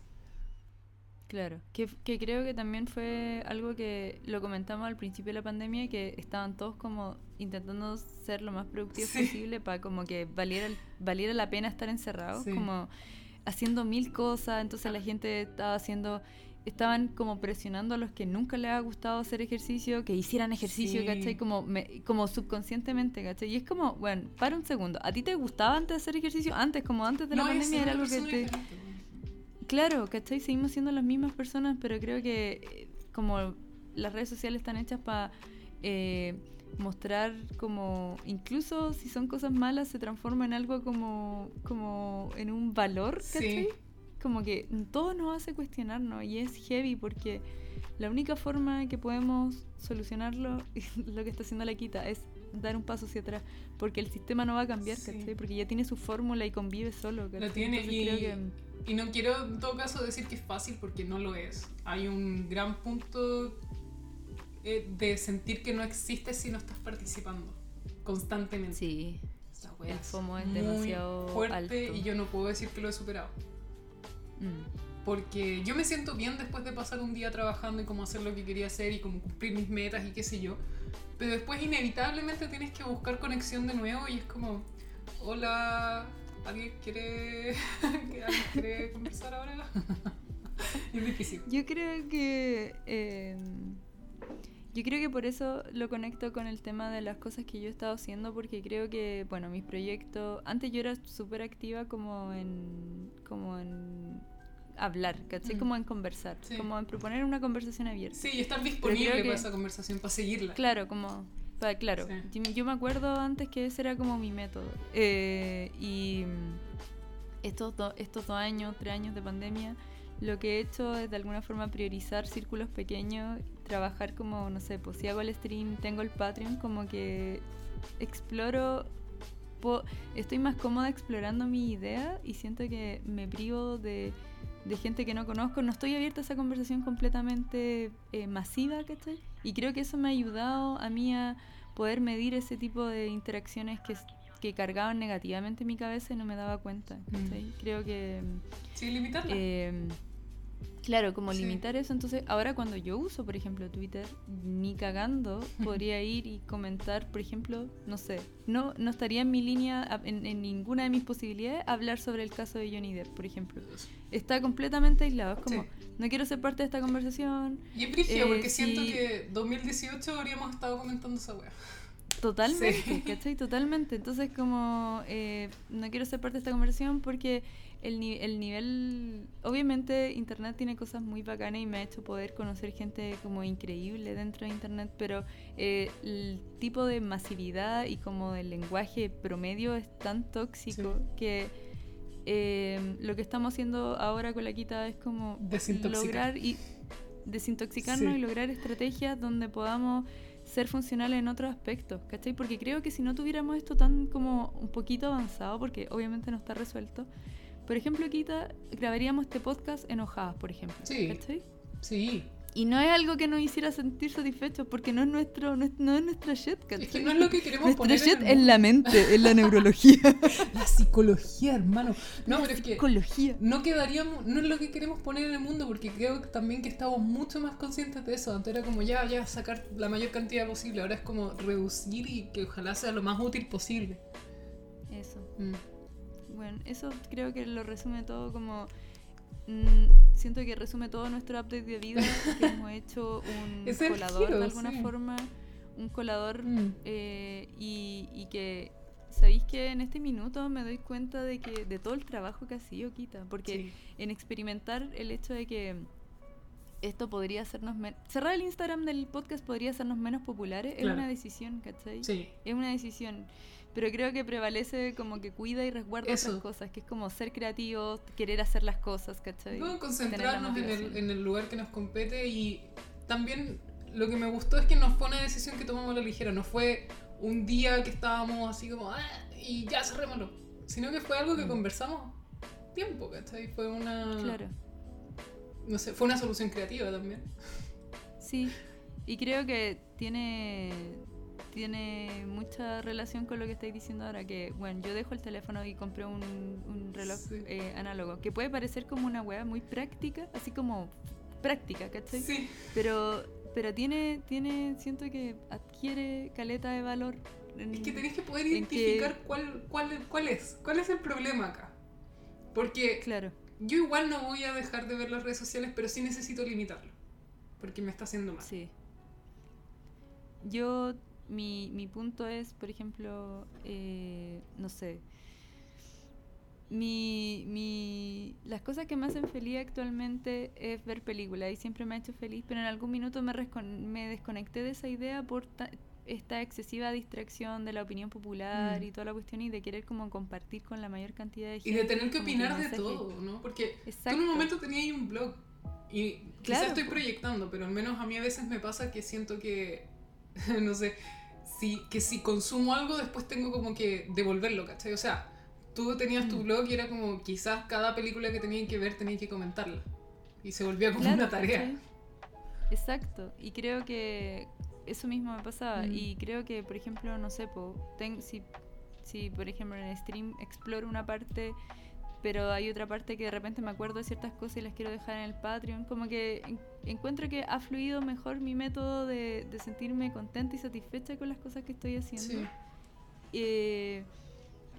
Claro, que, que creo que también fue algo que lo comentamos al principio de la pandemia, que estaban todos como intentando ser lo más productivos Sí. posible para como que valiera, valiera la pena estar encerrados, Sí. como haciendo mil cosas, entonces la gente estaba haciendo, estaban como presionando a los que nunca les ha gustado hacer ejercicio, que hicieran ejercicio, Sí. ¿cachai? Como, me- como subconscientemente, ¿cachai? Y es como, bueno, para un segundo, ¿a ti te gustaba antes hacer ejercicio? Antes, como antes de la no, pandemia, era algo que te... Claro, ¿cachai? Seguimos siendo las mismas personas, pero creo que eh, como las redes sociales están hechas para mostrar como, incluso si son cosas malas, se transforma en algo como, como en un valor, ¿cachai? Sí. Como que todo nos hace cuestionarnos y es heavy porque la única forma que podemos solucionarlo, [LAUGHS] lo que está haciendo la quita, es dar un paso hacia atrás, porque el sistema no va a cambiar, Sí. ¿cachai? Porque ya tiene su fórmula y convive solo, ¿cachai? tiene Entonces y- creo que... Y no quiero en todo caso decir que es fácil porque no lo es. Hay un gran punto eh, de sentir que no existes si no estás participando constantemente. Sí, Esa wea el es FOMO es muy demasiado fuerte alto. y yo no puedo decir que lo he superado. Mm, Porque yo me siento bien después de pasar un día trabajando y como hacer lo que quería hacer y como cumplir mis metas y qué sé yo. Pero después inevitablemente tienes que buscar conexión de nuevo y es como, hola, ¿alguien quiere, [LAUGHS] ¿alguien quiere conversar ahora? [LAUGHS] es difícil. Yo creo que. eh, yo creo que por eso lo conecto con el tema de las cosas que yo he estado haciendo, porque creo que, bueno, mis proyectos. Antes yo era súper activa como en. como en hablar, ¿cachai? Mm. Como en conversar, Sí. como en proponer una conversación abierta. Sí, y estar disponible que- para esa conversación, para seguirla. Claro, como. claro, Sí. yo, yo me acuerdo antes que ese era como mi método. Eh, y estos, do- estos dos años, tres años de pandemia, lo que he hecho es de alguna forma priorizar círculos pequeños, trabajar como, no sé, pues si hago el stream, tengo el Patreon, como que exploro. po- estoy más cómoda explorando mi idea y siento que me privo de, de gente que no conozco. No estoy abierta a esa conversación completamente eh, masiva, ¿cachai? Y creo que eso me ha ayudado a mí a poder medir ese tipo de interacciones que, que cargaban negativamente mi cabeza y no me daba cuenta, ¿cachai? Creo que... Sí, limitarla. eh, Claro, como Sí. limitar eso. Entonces, ahora cuando yo uso, por ejemplo, Twitter, ni cagando [LAUGHS] podría ir y comentar, por ejemplo, no sé, no, no estaría en mi línea, en, en ninguna de mis posibilidades, hablar sobre el caso de Johnny Depp, por ejemplo. Está completamente aislado. Es como, Sí. no quiero ser parte de esta conversación. Y es brígido eh, porque siento que 2018 habríamos estado comentando esa wea. Totalmente, Sí. ¿cachai? Totalmente. Entonces, como eh, no quiero ser parte de esta conversación porque el, el nivel. Obviamente, Internet tiene cosas muy bacanas y me ha hecho poder conocer gente como increíble dentro de Internet, pero eh, el tipo de masividad y como el lenguaje promedio es tan tóxico Sí. que. eh, lo que estamos haciendo ahora con la quita es como lograr y desintoxicarnos Sí. y lograr estrategias donde podamos ser funcionales en otros aspectos, ¿cachai? Porque creo que si no tuviéramos esto tan como un poquito avanzado, porque obviamente no está resuelto, por ejemplo, Quita, grabaríamos este podcast enojadas, por ejemplo, Sí. ¿cachai? Sí. Y no es algo que nos hiciera sentir satisfechos, porque no es nuestro, no es, no es nuestra shit, ¿cachai? Es que no es lo que queremos Nuestra poner shit en es la mente, es la [LAUGHS] neurología. La psicología, hermano. No, pero es que no quedaríamos, no es lo que queremos poner en el mundo porque creo que también que estamos mucho más conscientes de eso. Antes era como ya, ya, sacar la mayor cantidad posible. Ahora es como reducir y que ojalá sea lo más útil posible. Eso. Mm. Bueno, eso creo que lo resume todo como... mm, siento que resume todo nuestro update de vida, que [LAUGHS] hemos hecho un Es colador giro, de alguna sí. forma, un colador Mm. eh, y, y que... ¿Sabéis que en este minuto me doy cuenta de que de todo el trabajo que ha sido Quita? Porque Sí. en experimentar el hecho de que esto podría hacernos... Cerrar el Instagram del podcast podría hacernos menos populares es Claro. una decisión, ¿cachai? Sí. Es una decisión. Pero creo que prevalece como que cuida y resguarda Eso. otras cosas, que es como ser creativo, querer hacer las cosas, ¿cachai? La concentrarnos en el, en el lugar que nos compete y también lo que me gustó es que no fue una decisión que tomamos a la ligera, no fue un día que estábamos así como, ah, y ya cerrémoslo, sino que fue algo que Mm. conversamos tiempo, ¿cachai? Fue una, Claro, no sé, fue una solución creativa también. sí. Y creo que tiene tiene mucha relación con lo que estáis diciendo ahora, que bueno, yo dejo el teléfono y compré un, un reloj Sí. eh, análogo, que puede parecer como una weá muy práctica, así como práctica, ¿cachai? Sí. Pero, pero tiene, tiene, siento que adquiere caleta de valor. en- Es que tenés que poder que- identificar cuál, cuál, cuál es, cuál es el problema acá. Porque Claro, yo igual no voy a dejar de ver las redes sociales, pero sí necesito limitarlo. Porque me está haciendo mal. sí. Yo, mi, mi punto es, por ejemplo, eh, no sé, mi, mi, las cosas que me hacen feliz actualmente es ver películas y siempre me ha hecho feliz, pero en algún minuto me, me desconecté de esa idea por ta- esta excesiva distracción de la opinión popular Mm. y toda la cuestión y de querer como compartir con la mayor cantidad de Y gente. de tener que opinar de todo, ¿no? Porque tú en Exacto. un momento tenías ahí un blog. Y quizás Claro, estoy po. proyectando, pero al menos a mí a veces me pasa que siento que, [LAUGHS] no sé, si, que si consumo algo después tengo como que devolverlo, ¿cachai? O sea, tú tenías tu Mm. blog y era como quizás cada película que tenían que ver tenían que comentarla. Y se volvía como Claro, una tarea. ¿cachai? Exacto, y creo que eso mismo me pasaba. Mm. Y creo que, por ejemplo, no sé, po, ten- si, si por ejemplo en el stream exploro una parte, pero hay otra parte que de repente me acuerdo de ciertas cosas y las quiero dejar en el Patreon, como que encuentro que ha fluido mejor mi método de, de sentirme contenta y satisfecha con las cosas que estoy haciendo. Sí. Eh,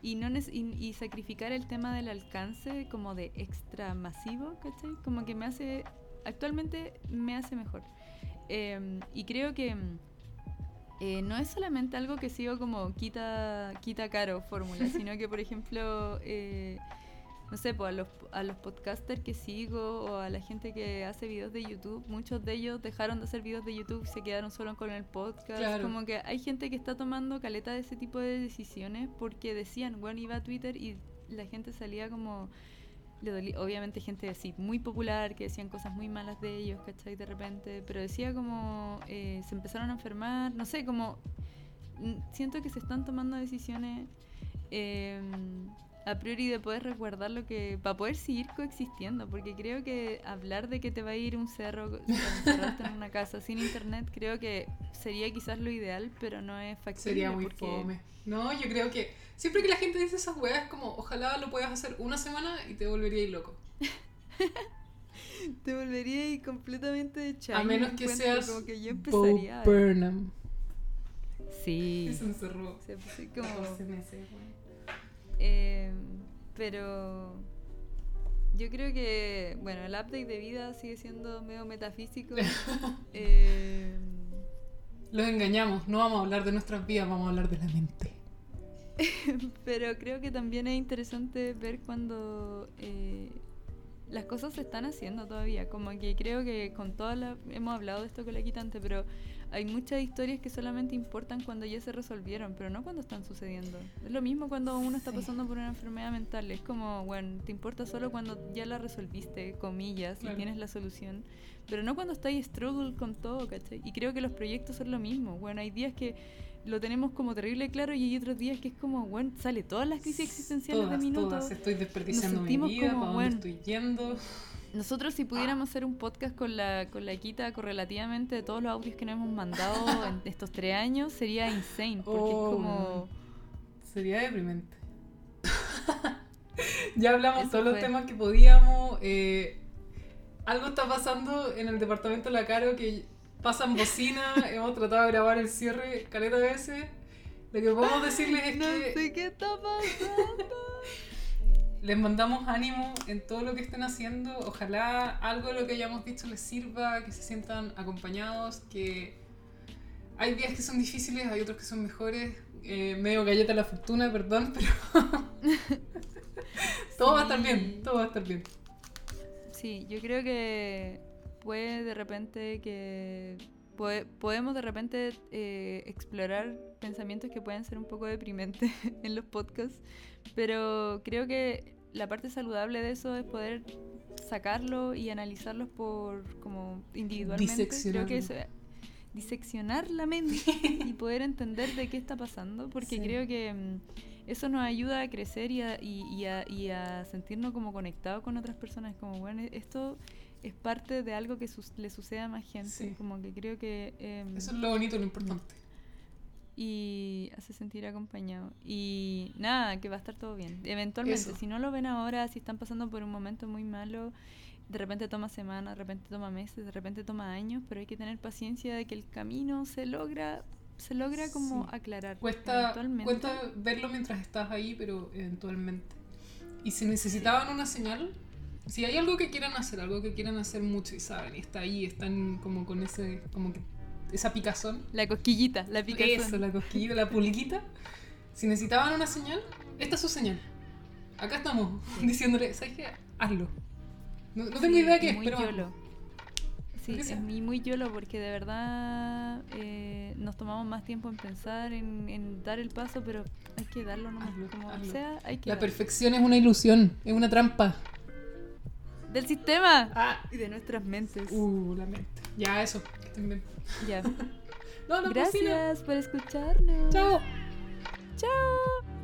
y, no y, y sacrificar el tema del alcance como de extra masivo, ¿cachai? Como que me hace, actualmente me hace mejor. Eh, y creo que eh, no es solamente algo que sigo como quita, quita caro fórmula, [LAUGHS] sino que por ejemplo, eh, no sé, pues a los, a los podcasters que sigo o a la gente que hace videos de YouTube, muchos de ellos dejaron de hacer videos de YouTube, se quedaron solo con el podcast. Claro. Como que hay gente que está tomando caleta de ese tipo de decisiones porque decían, bueno, iba a Twitter y la gente salía como... Le dolía, obviamente gente así muy popular que decían cosas muy malas de ellos, ¿cachai? De repente, pero decía como eh, se empezaron a enfermar, no sé, como siento que se están tomando decisiones eh, a priori de poder resguardar lo que para poder seguir coexistiendo porque creo que hablar de que te va a ir un cerro [LAUGHS] encerrarte en una casa sin internet creo que sería quizás lo ideal pero no es factible Sería muy porque fome. No, yo creo que siempre que la gente dice esas weas, como ojalá lo puedas hacer una semana y te volverías loco. [LAUGHS] te volvería ahí completamente de A menos que seas como que yo empezaría Burnham. sí se encerró. se- como 14 meses, weón. Eh, pero yo creo que, bueno, el update de vida sigue siendo medio metafísico. [LAUGHS] Eh, Los engañamos, no vamos a hablar de nuestras vidas, vamos a hablar de la mente. [LAUGHS] pero creo que también es interesante ver cuando eh, las cosas se están haciendo todavía. Como que creo que con todas las... Hemos hablado de esto con la quitante, pero hay muchas historias que solamente importan cuando ya se resolvieron, pero no cuando están sucediendo. Es lo mismo cuando uno está pasando por una enfermedad mental. Es como, bueno, te importa solo cuando ya la resolviste, comillas, Claro. y tienes la solución. Pero no cuando estáis struggle con todo, ¿cachai? Y creo que los proyectos son lo mismo. Bueno, hay días que lo tenemos como terrible claro y hay otros días que es como, bueno, sale todas las crisis existenciales todas, de minutos. todas. Estoy desperdiciando mi sentimos vida, como, para dónde bueno, estoy yendo. Nosotros si pudiéramos hacer un podcast con la, con la Quita correlativamente de todos los audios que nos hemos mandado [LAUGHS] en estos tres años, sería insane, porque Oh, es como... Sería deprimente. [LAUGHS] ya hablamos Eso todos los temas que podíamos. eh, algo está pasando en el departamento de la Caro que pasan bocina. [LAUGHS] hemos tratado de grabar el cierre caleta de veces. Lo que podemos decirles es No que sé qué está pasando. Les mandamos ánimo en todo lo que estén haciendo. Ojalá algo de lo que hayamos dicho les sirva, que se sientan acompañados, que hay días que son difíciles, hay otros que son mejores. Eh, medio galleta la fortuna, perdón, [LAUGHS] pero todo va a estar bien, todo va a estar bien. Sí, yo creo que puede de repente que... pode- podemos de repente eh, explorar pensamientos que pueden ser un poco deprimentes [LAUGHS] en los podcasts, pero creo que la parte saludable de eso es poder sacarlo y analizarlos por como individualmente. Creo que eso diseccionar la mente [LAUGHS] y poder entender de qué está pasando, porque Sí. creo que mm, eso nos ayuda a crecer y a, y, y a, y a sentirnos como conectados con otras personas. Como, bueno, esto es parte de algo que le sucede a más gente. Sí. Como que creo que... em, Eso es lo bonito, lo importante. y hace sentir acompañado. Y nada, que va a estar todo bien. Eventualmente, Eso. si no lo ven ahora, si están pasando por un momento muy malo, de repente toma semanas, de repente toma meses, de repente toma años, pero hay que tener paciencia de que el camino se logra, se logra como Sí. aclarar. Cuesta verlo mientras estás ahí, pero eventualmente. Y si necesitaban una señal, si hay algo que quieran hacer, algo que quieran hacer mucho y saben, y está ahí, están como con ese, como que, esa picazón, La cosquillita, la picazón. eso, la cosquilla, la pulguita, si necesitaban una señal, esta es su señal. Acá estamos diciéndole, ¿sabes qué? Hazlo. No, no tengo Sí, idea qué es, pero. YOLO. Sí, es sea. muy, muy YOLO porque de verdad eh, nos tomamos más tiempo en pensar, en, en dar el paso, pero hay que darlo nomás. Hazlo, como hazlo. sea, hay que La darlo. perfección es una ilusión, es una trampa. Del sistema Ah. y de nuestras mentes. Uh, la mente. Ya, eso. Que estén bien. Ya. [LAUGHS] No, no, cocina. Gracias por escucharnos. Chao. Chao.